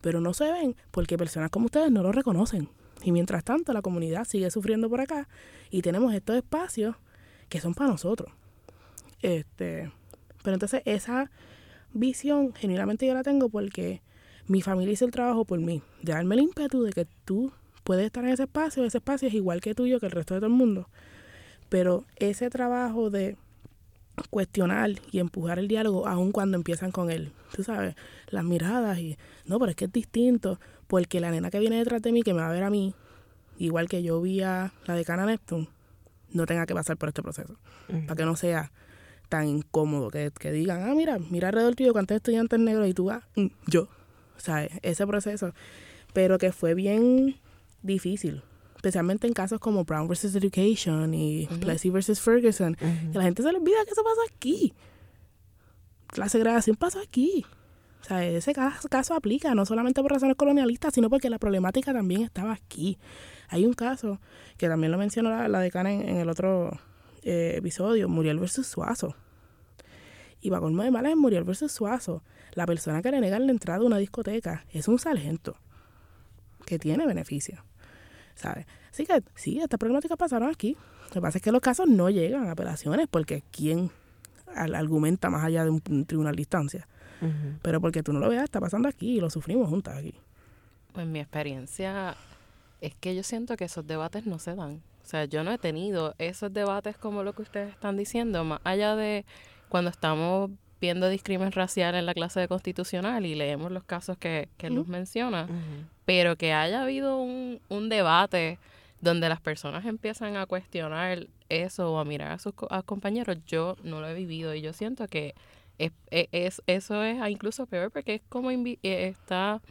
Pero no se ven porque personas como ustedes no lo reconocen. Y mientras tanto, la comunidad sigue sufriendo por acá y tenemos estos espacios que son para nosotros. Este, pero entonces esa visión, genuinamente yo la tengo porque mi familia hizo el trabajo por mí, de darme el ímpetu de que tú puedes estar en ese espacio, ese espacio es igual que tuyo, que el resto de todo el mundo. Pero ese trabajo de cuestionar y empujar el diálogo, aun cuando empiezan con él, tú sabes, las miradas y, no, pero es que es distinto, porque la nena que viene detrás de mí, que me va a ver a mí, igual que yo vi a la decana Neptune, no tenga que pasar por este proceso, para que no sea tan incómodo que, que, digan, ah, mira, mira alrededor tuyo cuántos estudiantes negros y tú vas, mm, yo. O sea, ese proceso. Pero que fue bien difícil, especialmente en casos como Brown versus Education y Plessy versus Ferguson. Que la gente se le olvida que eso pasa aquí. La segregación pasó aquí. O sea, ese caso, aplica no solamente por razones colonialistas, sino porque la problemática también estaba aquí. Hay un caso que también lo mencionó la, decana en, el otro eh, episodio, Muriel versus Suazo. Y va colmo de malas en Muriel versus Suazo. La persona que le negan la entrada a una discoteca es un sargento que tiene beneficio. ¿Sabes? Así que sí, estas problemáticas pasaron aquí. Lo que pasa es que los casos no llegan a apelaciones porque ¿quién argumenta más allá de un, tribunal de instancia? Pero porque tú no lo veas, está pasando aquí y lo sufrimos juntas aquí. Pues mi experiencia es que yo siento que esos debates no se dan. O sea, yo no he tenido esos debates como lo que ustedes están diciendo, más allá de cuando estamos viendo discrimen racial en la clase de constitucional y leemos los casos que, que Luz menciona, pero que haya habido un, un debate donde las personas empiezan a cuestionar eso o a mirar a sus compañeros, yo no lo he vivido y yo siento que es, e, es, eso es incluso peor porque es como eh, está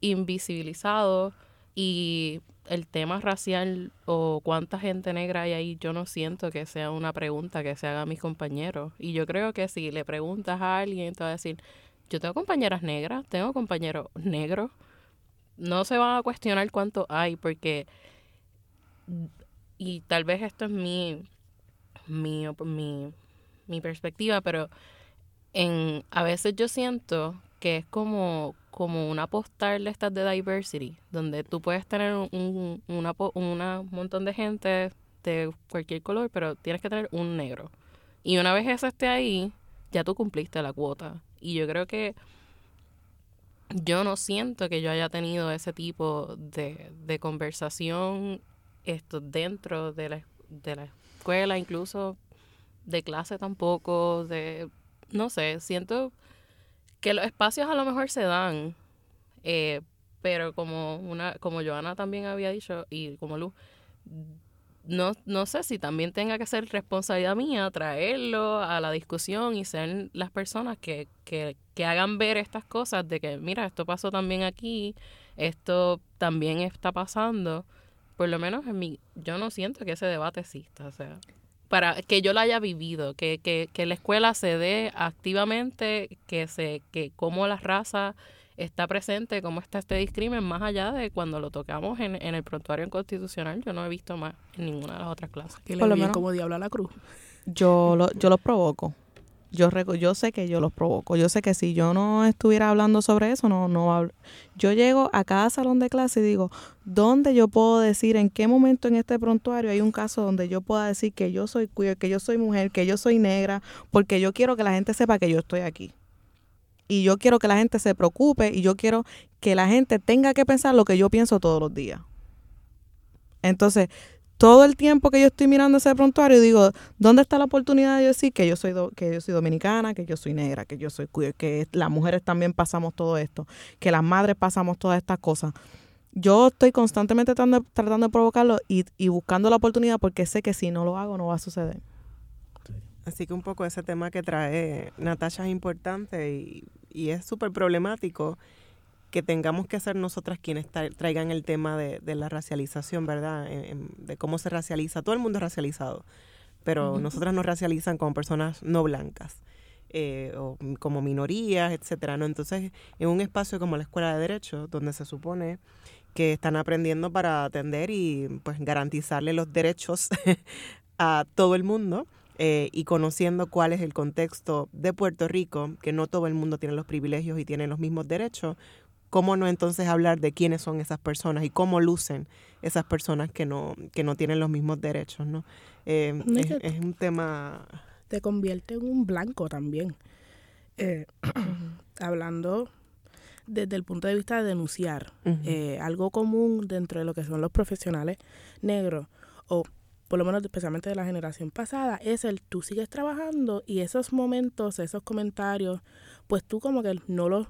invisibilizado y el tema racial o cuánta gente negra hay ahí, yo no siento que sea una pregunta que se haga a mis compañeros. Y yo creo que si le preguntas a alguien, te va a decir, yo tengo compañeras negras, tengo compañeros negros, no se van a cuestionar cuánto hay porque, y tal vez esto es mi, mi, mi, mi perspectiva, pero en, a veces yo siento que es como, como una postal de estas de diversity, donde tú puedes tener un montón de gente de cualquier color, pero tienes que tener un negro. Y una vez eso esté ahí, ya tú cumpliste la cuota. Y yo creo que yo no siento que yo haya tenido ese tipo de, de conversación esto dentro de la, de la escuela, incluso de clase tampoco, de no sé, siento que los espacios a lo mejor se dan, eh, pero como una como Joana también había dicho y como Luz, no, no sé si también tenga que ser responsabilidad mía traerlo a la discusión y ser las personas que, que, que hagan ver estas cosas de que, mira, esto pasó también aquí, esto también está pasando. Por lo menos en mi, yo no siento que ese debate exista, o sea para que yo lo haya vivido, que, que, que la escuela se dé activamente, que se, que como la raza está presente, cómo está este discrimen, más allá de cuando lo tocamos en, en el prontuario constitucional, yo no he visto más en ninguna de las otras clases. Que le Por lo menos como diablo a la cruz. Yo lo, yo lo provoco yo, yo sé que yo los provoco. Yo sé que si yo no estuviera hablando sobre eso, no, no Yo llego a cada salón de clase y digo, ¿dónde yo puedo decir, en qué momento en este prontuario hay un caso donde yo pueda decir que yo soy queer, que yo soy mujer, que yo soy negra, porque yo quiero que la gente sepa que yo estoy aquí. Y yo quiero que la gente se preocupe y yo quiero que la gente tenga que pensar lo que yo pienso todos los días. Entonces, todo el tiempo que yo estoy mirando ese prontuario, digo, ¿dónde está la oportunidad de decir que yo soy que yo soy dominicana, que yo soy negra, que yo soy queer, que las mujeres también pasamos todo esto, que las madres pasamos todas estas cosas? Yo estoy constantemente tratando, tratando de provocarlo y, y buscando la oportunidad porque sé que si no lo hago no va a suceder. Así que un poco ese tema que trae Natasha es importante y, y es súper problemático que tengamos que ser nosotras quienes traigan el tema de, la racialización, ¿verdad? de cómo se racializa. Todo el mundo es racializado, pero nosotras nos racializan como personas no blancas. Eh, o como minorías, etcétera, ¿no? Entonces, en un espacio como la Escuela de Derecho, donde se supone que están aprendiendo para atender y pues garantizarle los derechos [LAUGHS] a todo el mundo, eh, y conociendo cuál es el contexto de Puerto Rico, que no todo el mundo tiene los privilegios y tiene los mismos derechos, ¿Cómo no entonces hablar de quiénes son esas personas y cómo lucen esas personas que no, que no tienen los mismos derechos? ¿no? Eh, es, un tema... Te convierte en un blanco también. Eh, hablando desde el punto de vista de denunciar, eh, algo común dentro de lo que son los profesionales negros, o por lo menos especialmente de la generación pasada, es el tú sigues trabajando y esos momentos, esos comentarios, pues tú como que no los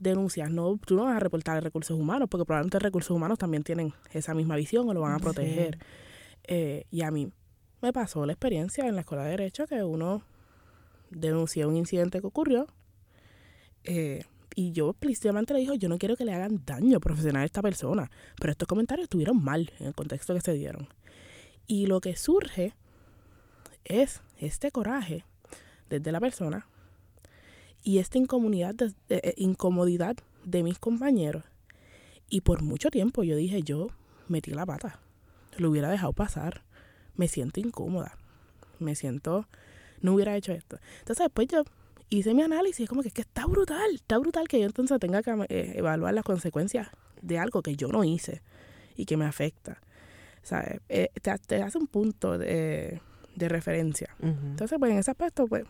denuncias, no, tú no vas a reportar recursos humanos, porque probablemente recursos humanos también tienen esa misma visión o lo van a proteger. Eh, y a mí me pasó la experiencia en la escuela de Derecho que uno denunció un incidente que ocurrió eh, y yo explícitamente le dijo, yo no quiero que le hagan daño profesional a esta persona, pero estos comentarios estuvieron mal en el contexto que se dieron. Y lo que surge es este coraje desde la persona y esta incomodidad de, eh, incomodidad de mis compañeros. Y por mucho tiempo yo dije, yo metí la pata, lo hubiera dejado pasar, me siento incómoda, me siento no hubiera hecho esto. Entonces después yo hice mi análisis, como que es que está brutal, está brutal que yo entonces tenga que eh, evaluar las consecuencias de algo que yo no hice y que me afecta. ¿Sabes? Eh, te, hace un punto de, referencia. Entonces, pues en ese aspecto, pues,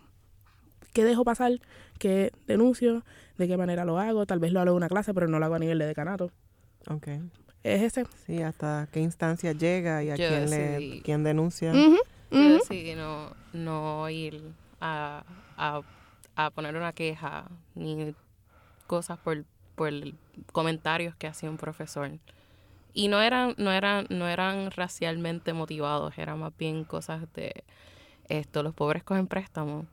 ¿qué dejo pasar? ¿Qué denuncio? ¿De qué manera lo hago? Tal vez lo hago en una clase, pero no lo hago a nivel de decanato. Ok. Es ese. Sí, hasta qué instancia llega y a quién, le, quién denuncia. Yo decidí no, no ir a, a, a, poner una queja ni cosas por, por comentarios que hacía un profesor. Y no eran, no eran, no eran racialmente motivados, eran más bien cosas de esto, los pobres cogen préstamos.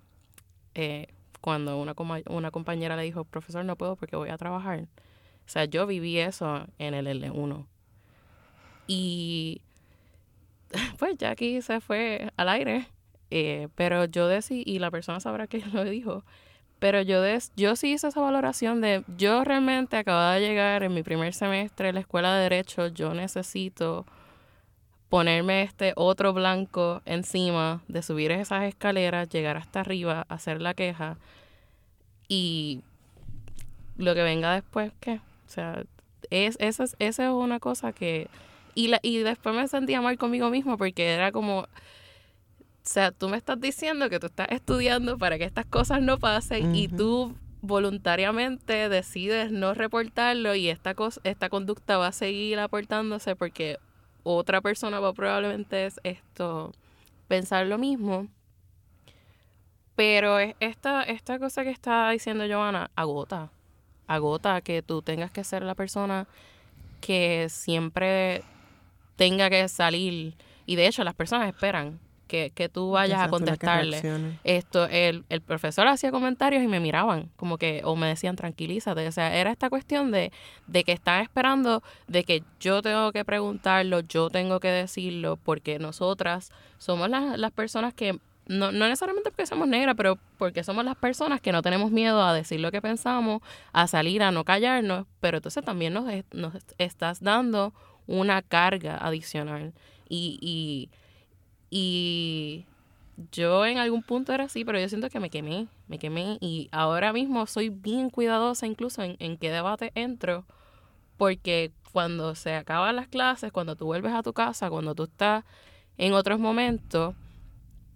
Eh, cuando una, una compañera le dijo, profesor, no puedo porque voy a trabajar. O sea, yo viví eso en el L1. Y [LAUGHS] pues aquí se fue al aire. Eh, pero yo decidí, y la persona sabrá que [LAUGHS] lo dijo, pero yo, des, yo sí hice esa valoración de, yo realmente acababa de llegar en mi primer semestre en la escuela de Derecho, yo necesito ponerme este otro blanco encima, de subir esas escaleras, llegar hasta arriba, hacer la queja y lo que venga después, ¿qué? O sea, es, esa, es, esa es una cosa que y, la, y después me sentía mal conmigo mismo porque era como, o sea, tú me estás diciendo que tú estás estudiando para que estas cosas no pasen y tú voluntariamente decides no reportarlo y esta, cosa, esta conducta va a seguir aportándose porque otra persona va probablemente esto pensar lo mismo. Pero esta, esta cosa que está diciendo Joana agota. Agota que tú tengas que ser la persona que siempre tenga que salir. Y de hecho, las personas esperan que, que tú vayas a contestarle. Esto, el, el profesor hacía comentarios y me miraban, como que, o me decían, tranquilízate. O sea, era esta cuestión de, de que están esperando de que yo tengo que preguntarlo, yo tengo que decirlo, porque nosotras somos las, las personas que no, no necesariamente porque somos negras, pero porque somos las personas que no tenemos miedo a decir lo que pensamos, a salir, a no callarnos, pero entonces también nos, nos estás dando una carga adicional. Y, y, y yo en algún punto era así, pero yo siento que me quemé, me quemé y ahora mismo soy bien cuidadosa incluso en, en qué debate entro, porque cuando se acaban las clases, cuando tú vuelves a tu casa, cuando tú estás en otros momentos,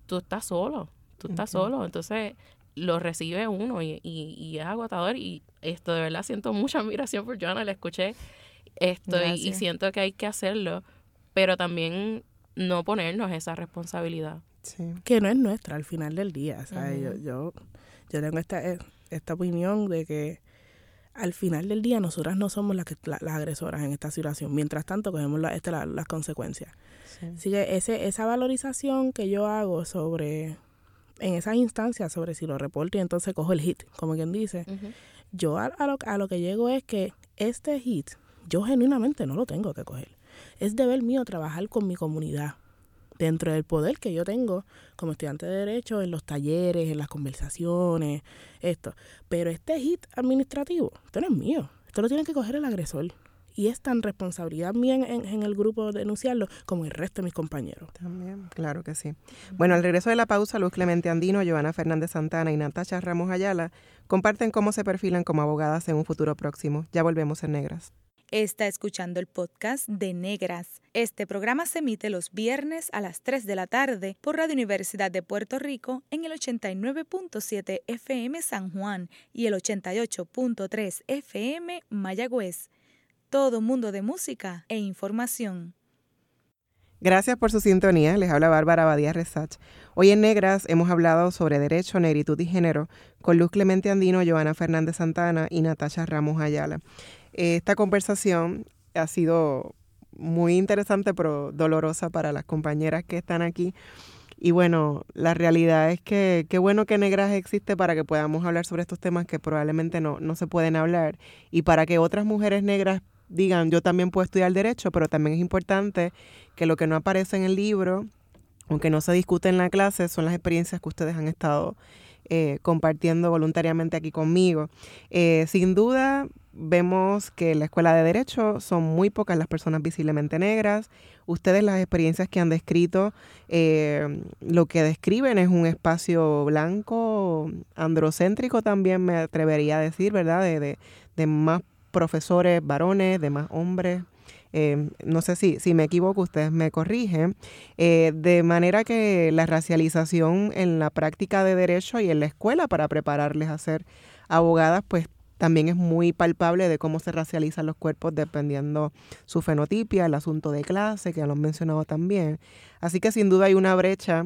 tú estás solo, tú estás solo, entonces lo recibe uno y, y, y, es agotador y esto de verdad siento mucha admiración por Joana, la escuché esto y, siento que hay que hacerlo, pero también no ponernos esa responsabilidad. Que no es nuestra al final del día. yo, yo, yo tengo esta, eh, esta opinión de que al final del día nosotras no somos las, que, las agresoras en esta situación. Mientras tanto, cogemos la, este, las consecuencias. Así que ese, esa valorización que yo hago sobre, en esas instancias, sobre si lo reporto y entonces cojo el hit, como quien dice, yo a, lo, a lo que llego es que este hit yo genuinamente no lo tengo que coger. Es deber mío trabajar con mi comunidad, dentro del poder que yo tengo como estudiante de Derecho, en los talleres, en las conversaciones, esto. Pero este hit administrativo, esto no es mío. Esto lo tiene que coger el agresor. Y es tan responsabilidad mía en, el grupo denunciarlo como el resto de mis compañeros. También, claro que sí. Bueno, al regreso de la pausa, Luz Clemente Andino, Giovanna Fernández Santana y Natasha Ramos Ayala comparten cómo se perfilan como abogadas en un futuro próximo. Ya volvemos en Negras. Está escuchando el podcast de Negras. Este programa se emite los viernes a las 3 de la tarde por Radio Universidad de Puerto Rico en el 89.7 FM San Juan y el 88.3 FM Mayagüez. Todo mundo de música e información. Gracias por su sintonía. Les habla Bárbara Badía Resach. Hoy en Negras hemos hablado sobre derecho, negritud y género con Luz Clemente Andino, Joana Fernández Santana y Natasha Ramos Ayala. Esta conversación ha sido muy interesante, pero dolorosa para las compañeras que están aquí. Y bueno, la realidad es que qué bueno que Negras existe para que podamos hablar sobre estos temas que probablemente no, no se pueden hablar y para que otras mujeres negras digan, yo también puedo estudiar derecho, pero también es importante que lo que no aparece en el libro, aunque no se discute en la clase, son las experiencias que ustedes han estado eh, compartiendo voluntariamente aquí conmigo. Eh, sin duda, vemos que en la Escuela de Derecho son muy pocas las personas visiblemente negras. Ustedes las experiencias que han descrito, eh, lo que describen es un espacio blanco, androcéntrico también me atrevería a decir, ¿verdad? De, de, más profesores varones, de más hombres. Eh, no sé si, si me equivoco, ustedes me corrigen, eh, de manera que la racialización en la práctica de derecho y en la escuela para prepararles a ser abogadas, pues también es muy palpable de cómo se racializan los cuerpos dependiendo su fenotipia, el asunto de clase, que ya lo han mencionado también. Así que sin duda hay una brecha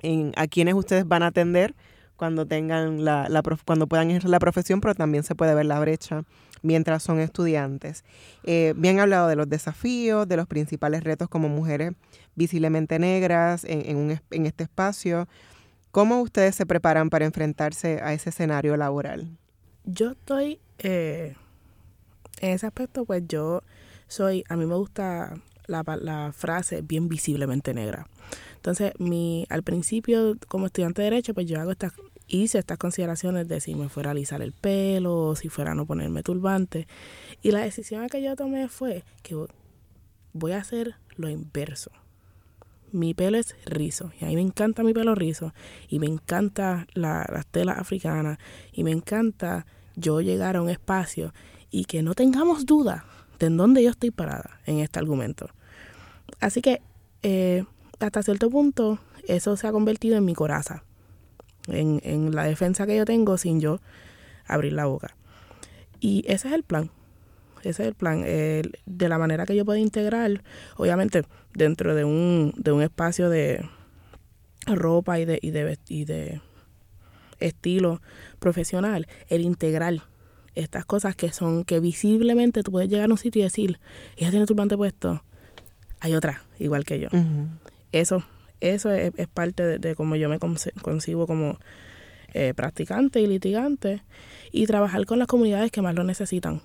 en a quienes ustedes van a atender cuando tengan la, la cuando puedan ejercer la profesión, pero también se puede ver la brecha mientras son estudiantes. Eh, bien hablado de los desafíos, de los principales retos como mujeres visiblemente negras en, un, en este espacio. ¿Cómo ustedes se preparan para enfrentarse a ese escenario laboral? yo estoy eh, en ese aspecto, pues yo soy, a mí me gusta la, la, frase bien visiblemente negra. Entonces, mi, al principio, como estudiante de Derecho, pues yo hago estas, hice estas consideraciones de si me fuera a alisar el pelo, si fuera a no ponerme turbante. Y la decisión que yo tomé fue que voy a hacer lo inverso. Mi pelo es rizo y a mí me encanta mi pelo rizo y me encanta la, las telas africanas y me encanta yo llegar a un espacio y que no tengamos duda de en dónde yo estoy parada en este argumento. Así que eh, hasta cierto punto eso se ha convertido en mi coraza, en, en la defensa que yo tengo sin yo abrir la boca. Y ese es el plan. Ese es el plan. de la manera que yo puedo integrar, obviamente, dentro de un, de un espacio de ropa y de, y de, y de estilo profesional, el integrar estas cosas que son que visiblemente tú puedes llegar a un sitio y decir, ella tiene turbante puesto, hay otra igual que yo. Eso eso es, parte de, cómo yo me concibo como eh, practicante y litigante y trabajar con las comunidades que más lo necesitan.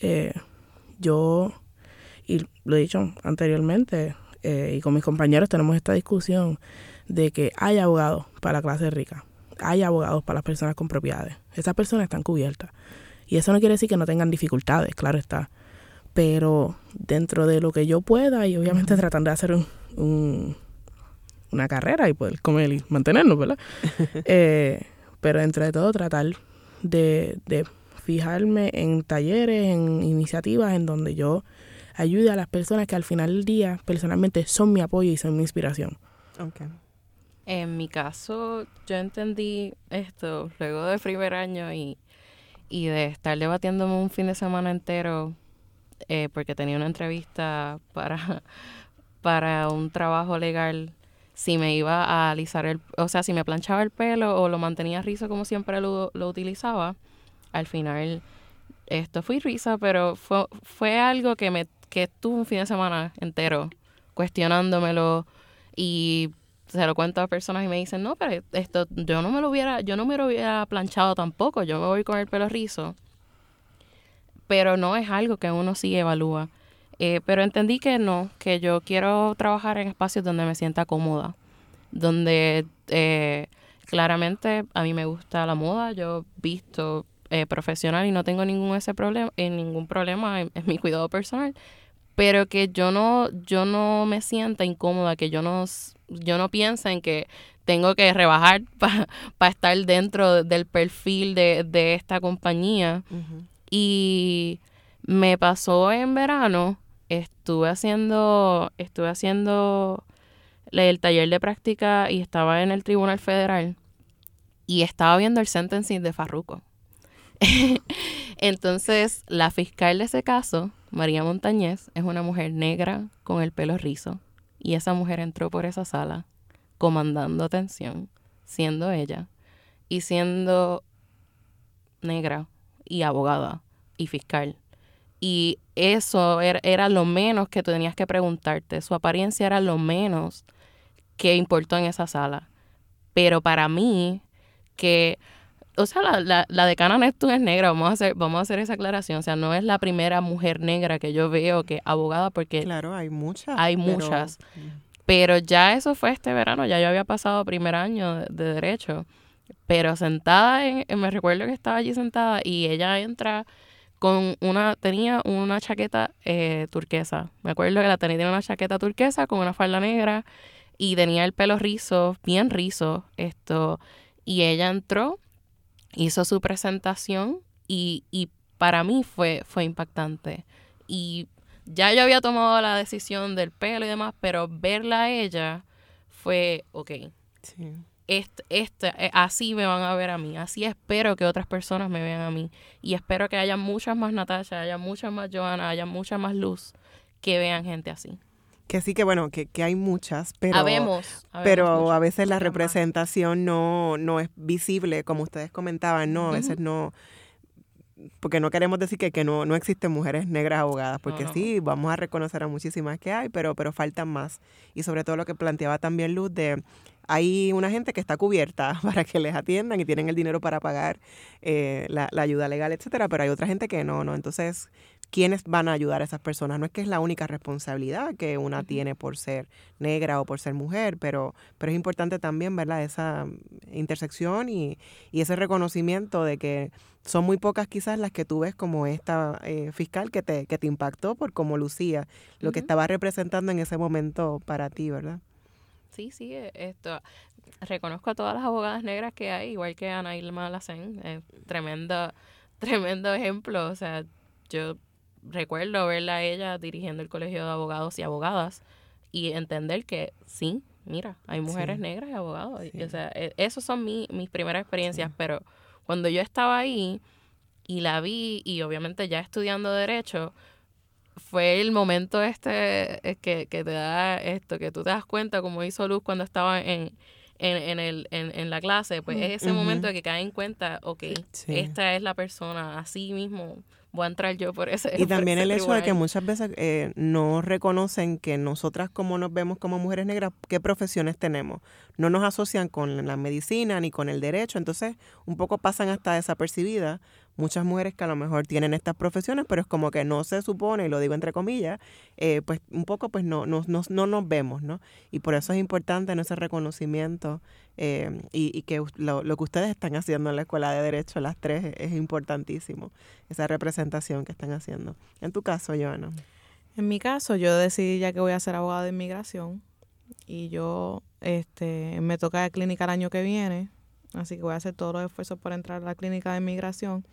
Eh, yo, y lo he dicho anteriormente, eh, y con mis compañeros tenemos esta discusión de que hay abogados para la clase rica hay abogados para las personas con propiedades. Esas personas están cubiertas. Y eso no quiere decir que no tengan dificultades, claro está. Pero dentro de lo que yo pueda y obviamente tratando de hacer un, una carrera y poder comer y mantenernos, ¿verdad? [LAUGHS] Eh, pero dentro de todo tratar de, de fijarme en talleres, en iniciativas en donde yo ayude a las personas que al final del día personalmente son mi apoyo y son mi inspiración. Okay. En mi caso, yo entendí esto luego del primer año y, y de estar debatiéndome un fin de semana entero eh, porque tenía una entrevista para, [LAUGHS] para un trabajo legal si me iba a alisar el, o sea, si me planchaba el pelo o lo mantenía rizo como siempre lo, lo utilizaba, al final esto fue risa, pero fue, fue algo que me que estuve un fin de semana entero cuestionándomelo y se lo cuento a personas y me dicen, no, pero esto yo no me lo hubiera, yo no me lo hubiera planchado tampoco, yo me voy con el pelo rizo. Pero no es algo que uno sí evalúa. Eh, pero entendí que no, que yo quiero trabajar en espacios donde me sienta cómoda, donde eh, claramente a mí me gusta la moda, yo visto eh, profesional y no tengo ningún ese problema, ningún problema en, mi cuidado personal, pero que yo no, yo no me sienta incómoda, que yo no yo no pienso en que tengo que rebajar [LAUGHS] para estar dentro del perfil de, esta compañía. Y me pasó en verano, estuve haciendo, estuve haciendo el taller de práctica y estaba en el Tribunal Federal y estaba viendo el sentencing de Farruco. [LAUGHS] Entonces, la fiscal de ese caso, María Montañez, es una mujer negra con el pelo rizo. Y esa mujer entró por esa sala comandando atención, siendo ella y siendo negra y abogada y fiscal. Y eso era, lo menos que tenías que preguntarte. Su apariencia era lo menos que importó en esa sala. Pero para mí, que, o sea, la, la, la decana Neptune es negra, vamos a, hacer, vamos a hacer esa aclaración. O sea, no es la primera mujer negra que yo veo que abogada, porque... Claro, hay muchas. Hay muchas. Pero ya eso fue este verano, ya yo había pasado primer año de, derecho. Pero sentada, en, me recuerdo que estaba allí sentada y ella entra con una, tenía una chaqueta eh, turquesa. Me acuerdo que la tenía, una chaqueta turquesa con una falda negra y tenía el pelo rizo, bien rizo, esto. Y ella entró, hizo su presentación y, y para mí fue, fue impactante. Y ya yo había tomado la decisión del pelo y demás, pero verla a ella fue, ok, sí. Este, así me van a ver a mí, así espero que otras personas me vean a mí. Y espero que haya muchas más Natasha, haya muchas más Joana, haya mucha más luz que vean gente así. Que sí que bueno, que, que hay muchas, pero, pero a veces la representación no, no es visible, como ustedes comentaban, no, a veces no, porque no queremos decir que, que no, no existen mujeres negras abogadas, porque sí, vamos a reconocer a muchísimas que hay, pero, pero faltan más. Y sobre todo lo que planteaba también Luz de hay una gente que está cubierta [LAUGHS] para que les atiendan y tienen el dinero para pagar eh, la, la, ayuda legal, etcétera, pero hay otra gente que no, ¿no? Entonces, ¿quiénes van a ayudar a esas personas? No es que es la única responsabilidad que una tiene por ser negra o por ser mujer, pero, pero es importante también, ¿verdad? Esa intersección y, y ese reconocimiento de que son muy pocas quizás las que tú ves como esta eh, fiscal que te, que te impactó por cómo lucía, lo que estaba representando en ese momento para ti, ¿verdad? Sí, sí, e, esto. Reconozco a todas las abogadas negras que hay, igual que Ana Ilma Lacen. Eh, tremendo, [LAUGHS] tremendo ejemplo. O sea, yo recuerdo verla a ella dirigiendo el colegio de abogados y abogadas y entender que sí, mira, hay mujeres negras y abogados. o sea, e, esas son mi, mis primeras experiencias, pero cuando yo estaba ahí y la vi y obviamente ya estudiando derecho, fue el momento este eh, que, que, te da esto, que tú te das cuenta, como hizo Luz cuando estaba en, en, en, el, en, en la clase, pues es ese momento de que cae en cuenta, ok, esta es la persona, así mismo voy a entrar yo por ese. Y [LAUGHS] también el hecho de que muchas veces eh, no reconocen que nosotras como nos vemos como mujeres negras, qué profesiones tenemos. No nos asocian con la medicina ni con el derecho, entonces un poco pasan hasta desapercibidas muchas mujeres que a lo mejor tienen estas profesiones, pero es como que no se supone, y lo digo entre comillas, eh, pues un poco pues no, no, no, no, nos vemos, ¿no? Y por eso es importante ese reconocimiento eh, y, que lo, lo, que ustedes están haciendo en la Escuela de Derecho, las tres, es importantísimo, esa representación que están haciendo. En tu caso, Joana. En mi caso, yo decidí ya que voy a ser abogada de inmigración y yo este, me toca de clínica el año que viene Así que voy a hacer todos los esfuerzos para entrar a la clínica de inmigración.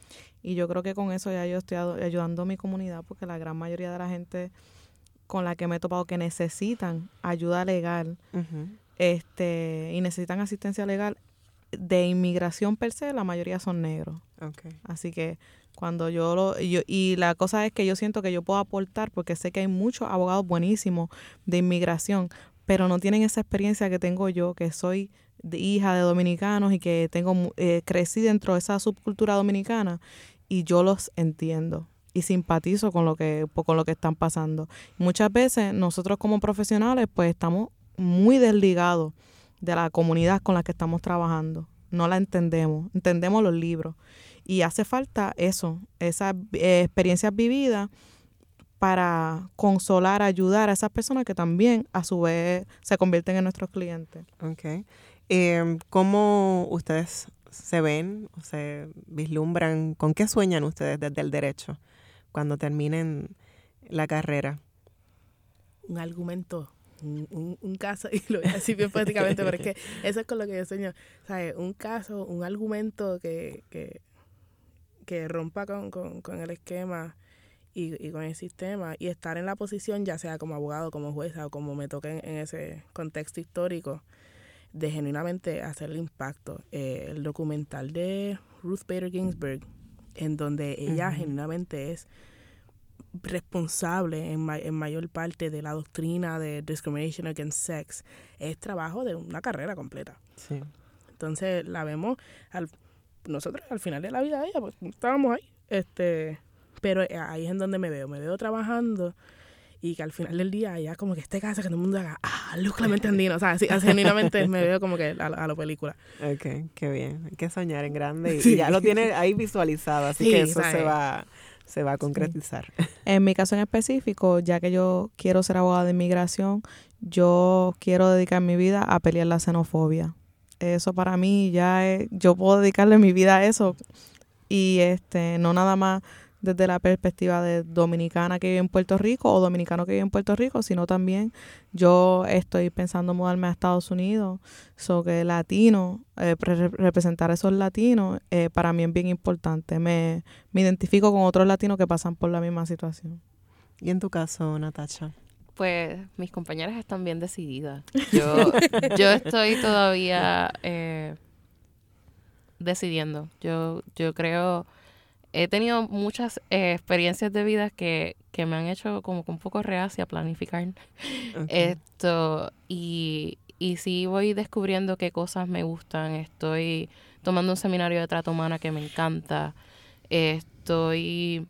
Y yo creo que con eso ya yo estoy ayudando a mi comunidad porque la gran mayoría de la gente con la que me he topado que necesitan ayuda legal este y necesitan asistencia legal de inmigración per se, la mayoría son negros. Así que cuando yo lo yo, y la cosa es que yo siento que yo puedo aportar porque sé que hay muchos abogados buenísimos de inmigración, pero no tienen esa experiencia que tengo yo, que soy hija de dominicanos y que tengo eh, crecí dentro de esa subcultura dominicana y yo los entiendo y simpatizo con lo que con lo que están pasando. Muchas veces nosotros como profesionales pues estamos muy desligados de la comunidad con la que estamos trabajando. No la entendemos, entendemos los libros y hace falta eso, esas eh, experiencias vividas para consolar, ayudar a esas personas que también a su vez se convierten en nuestros clientes. Okay. Eh, ¿Cómo ustedes se ven o se vislumbran? ¿Con qué sueñan ustedes desde el derecho cuando terminen la carrera? Un argumento, un, caso, [LAUGHS] y lo voy a decir bien prácticamente, porque eso es con lo que yo sueño. ¿sabes? Un caso, un argumento que, que, que rompa con, con, con el esquema y, y, con el sistema y estar en la posición, ya sea como abogado, como jueza o como me toque en ese contexto histórico, de genuinamente hacer el impacto. Eh, el documental de Ruth Bader Ginsburg, en donde ella genuinamente es responsable en, en, mayor parte de la doctrina de discrimination against sex, es trabajo de una carrera completa. Sí. Entonces la vemos, al, nosotros al final de la vida de ella, pues estábamos ahí, este, pero ahí es en donde me veo, me veo trabajando y que al final del día ya como que este caso que todo el mundo haga, ah, Luz Clemente Andino, o sea, así, genuinamente me veo como que a, a la película. Ok, qué bien, hay que soñar en grande y, ya lo tiene ahí visualizado, así que eso se va, se va a concretizar. [LAUGHS] En mi caso en específico, ya que yo quiero ser abogada de inmigración, yo quiero dedicar mi vida a pelear la xenofobia. Eso para mí ya es, yo puedo dedicarle mi vida a eso y este no nada más desde la perspectiva de dominicana que vive en Puerto Rico o dominicano que vive en Puerto Rico, sino también yo estoy pensando mudarme a Estados Unidos, so que latino, eh, representar a esos latinos eh, para mí es bien importante. Me, me identifico con otros latinos que pasan por la misma situación. ¿Y en tu caso, Natacha? Pues mis compañeras están bien decididas. [LAUGHS] Yo, yo estoy todavía eh, decidiendo. Yo, yo creo he tenido muchas eh, experiencias de vida que, me han hecho como un poco reacia a planificar esto y, y sí voy descubriendo qué cosas me gustan. Estoy tomando un seminario de trato humana que me encanta. Estoy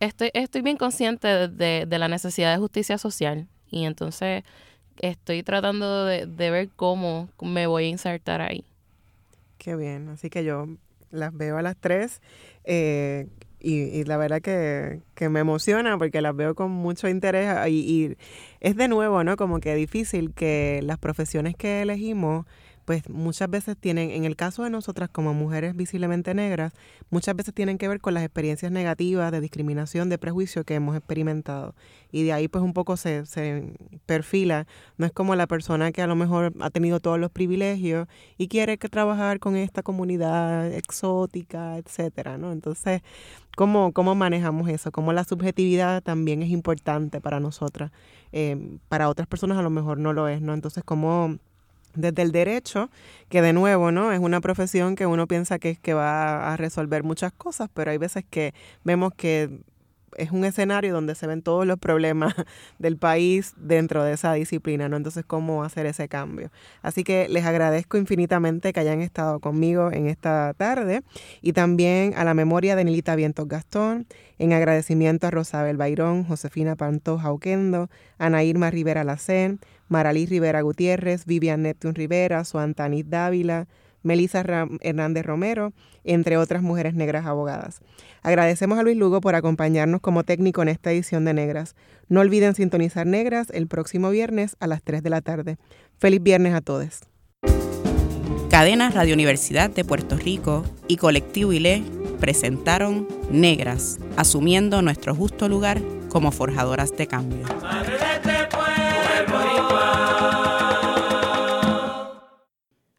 estoy, estoy bien consciente de, de, la necesidad de justicia social y entonces estoy tratando de, de ver cómo me voy a insertar ahí. Qué bien, así que yo las veo a las tres eh, y, la verdad que, que, me emociona porque las veo con mucho interés y, y es de nuevo, ¿no? Como que difícil que las profesiones que elegimos pues muchas veces tienen, en el caso de nosotras como mujeres visiblemente negras, muchas veces tienen que ver con las experiencias negativas de discriminación, de prejuicio que hemos experimentado. Y de ahí pues un poco se, se perfila, no es como la persona que a lo mejor ha tenido todos los privilegios y quiere que trabajar con esta comunidad exótica, etcétera, ¿no? Entonces, ¿cómo, cómo manejamos eso? ¿Cómo la subjetividad también es importante para nosotras? Eh, para otras personas a lo mejor no lo es, ¿no? Entonces, ¿cómo desde el derecho, que de nuevo, ¿no? Es una profesión que uno piensa que que va a resolver muchas cosas, pero hay veces que vemos que es un escenario donde se ven todos los problemas [LAUGHS] del país dentro de esa disciplina, ¿no? Entonces, ¿cómo hacer ese cambio? Así que les agradezco infinitamente que hayan estado conmigo en esta tarde y también a la memoria de Nilita Vientos Gastón, en agradecimiento a Rosabel Bayrón, Josefina Pantoja Oquendo, Ana Irma Rivera Lacén, Maralí Rivera Gutiérrez, Vivian Neptune Rivera, Suantanis Dávila, Melissa Hernández Romero, entre otras mujeres negras abogadas. Agradecemos a Luis Lugo por acompañarnos como técnico en esta edición de Negras. No olviden sintonizar Negras el próximo viernes a las 3 de la tarde. Feliz viernes a todos. Cadena Radio Universidad de Puerto Rico y Colectivo ILE presentaron Negras, asumiendo nuestro justo lugar como forjadoras de cambio.